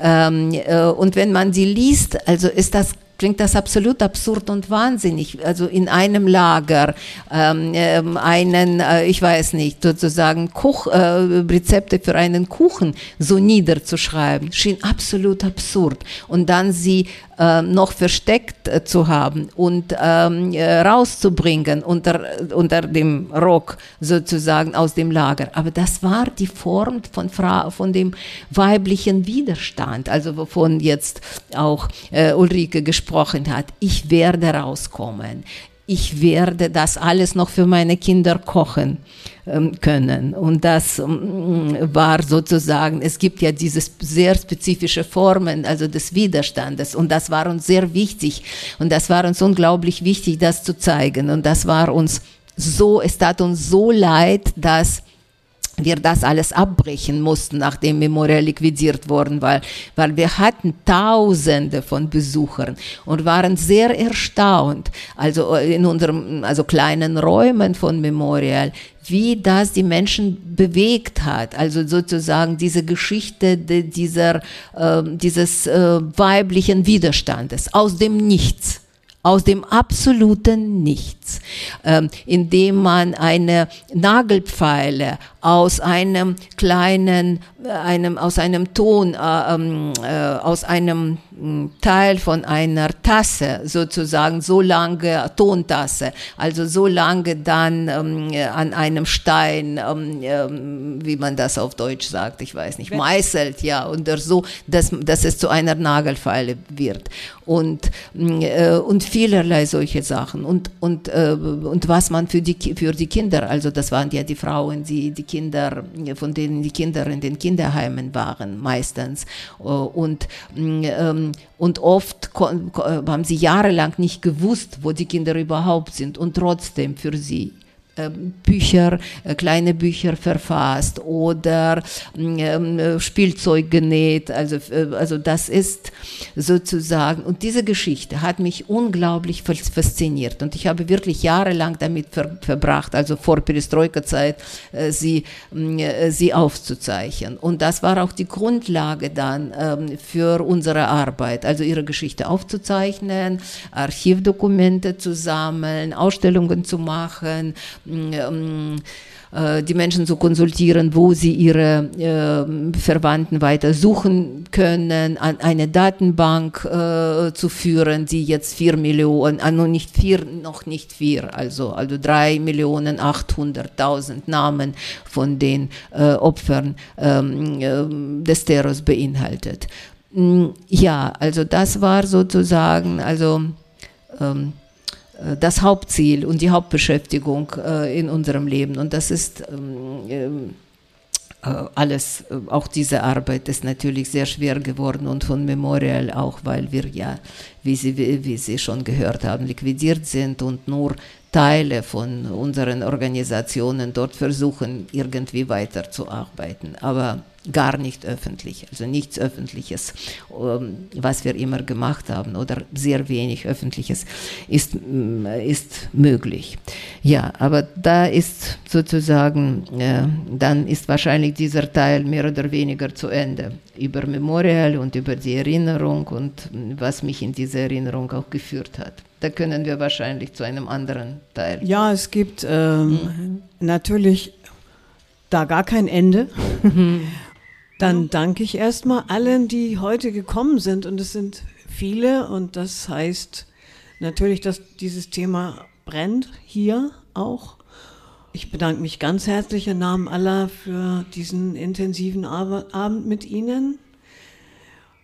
Speaker 3: Ähm, äh, und wenn man sie liest, also ist das klingt das absolut absurd und wahnsinnig. Also in einem Lager ähm, ähm, einen, äh, ich weiß nicht, sozusagen Koch, äh, Rezepte für einen Kuchen so niederzuschreiben, schien absolut absurd. Und dann sie äh, noch versteckt äh, zu haben und ähm, äh, rauszubringen unter, unter dem Rock sozusagen aus dem Lager. Aber das war die Form von, Fra von dem weiblichen Widerstand, also wovon jetzt auch äh, Ulrike gesprochen hat. Ich werde rauskommen ich werde das alles noch für meine Kinder kochen ähm, können. Und das ähm, war sozusagen, es gibt ja diese sehr spezifische Formen, also des Widerstandes. Und das war uns sehr wichtig. Und das war uns unglaublich wichtig, das zu zeigen. Und das war uns so, es tat uns so leid, dass wir das alles abbrechen mussten, nachdem Memorial liquidiert worden war, weil wir hatten Tausende von Besuchern und waren sehr erstaunt, also in unseren also kleinen Räumen von Memorial, wie das die Menschen bewegt hat. Also sozusagen diese Geschichte dieser, äh, dieses äh, weiblichen Widerstandes aus dem Nichts aus dem absoluten Nichts, ähm, indem man eine Nagelpfeile aus einem kleinen, äh, einem, aus einem Ton, äh, ähm, äh, aus einem Teil von einer Tasse sozusagen, so lange Tontasse, also so lange dann ähm, an einem Stein, ähm, ähm, wie man das auf Deutsch sagt, ich weiß nicht, meißelt, ja, und so, dass, dass es zu einer Nagelfeile wird. Und, äh, und vielerlei solche Sachen. Und, und, äh, und was man für die, für die Kinder, also das waren ja die Frauen, die, die Kinder, von denen die Kinder in den Kinderheimen waren, meistens. Äh, und, ähm, und oft haben sie jahrelang nicht gewusst, wo die Kinder überhaupt sind und trotzdem für sie Bücher, äh, kleine Bücher verfasst oder ähm, äh, Spielzeug genäht. Also, äh, also das ist sozusagen, und diese Geschichte hat mich unglaublich fasziniert und ich habe wirklich jahrelang damit ver verbracht, also vor Perestroika-Zeit, sie, sie aufzuzeichnen. Und das war auch die Grundlage dann ähm, für unsere Arbeit, also ihre Geschichte aufzuzeichnen, Archivdokumente zu sammeln, Ausstellungen zu machen, ähm, äh, die Menschen zu konsultieren, wo sie ihre äh, Verwandten weiter suchen können, an eine Datenbank äh, zu führen, die jetzt vier Millionen, also nicht vier, noch nicht vier, also, also drei Millionen achthunderttausend Namen von den äh, Opfern ähm, äh, des Terrors beinhaltet. Mm, ja, also das war sozusagen, also ähm, äh, das Hauptziel und die Hauptbeschäftigung äh, in unserem Leben. Und das ist ähm, äh, alles, auch diese Arbeit ist natürlich sehr schwer geworden und von Memorial auch, weil wir ja, wie Sie, wie Sie schon gehört haben, liquidiert sind und nur Teile von unseren Organisationen dort versuchen, irgendwie weiterzuarbeiten. Aber gar nicht öffentlich, also nichts Öffentliches, ähm, was wir immer gemacht haben oder sehr wenig Öffentliches ist, mm, ist möglich. Ja, aber da ist sozusagen, äh, dann ist wahrscheinlich dieser Teil mehr oder weniger zu Ende über Memorial und über die Erinnerung und mm, was mich in diese Erinnerung auch geführt hat. Da können wir wahrscheinlich zu einem anderen Teil.
Speaker 2: Ja, es gibt ähm, mhm. natürlich da gar kein Ende. Mhm. Dann danke ich erstmal allen, die heute gekommen sind. Und es sind viele. Und das heißt natürlich, dass dieses Thema brennt hier auch. Ich bedanke mich ganz herzlich im Namen aller für diesen intensiven Abend mit Ihnen.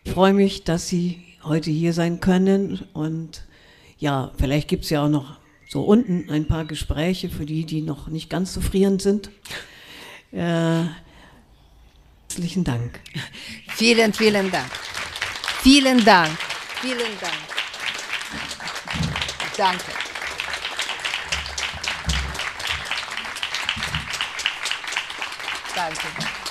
Speaker 2: Ich freue mich, dass Sie heute hier sein können. Und ja, vielleicht gibt es ja auch noch so unten ein paar Gespräche für die, die noch nicht ganz so frierend sind. Äh, Herzlichen Dank.
Speaker 3: Vielen, vielen Dank. Vielen Dank. Vielen Dank. Danke. Danke.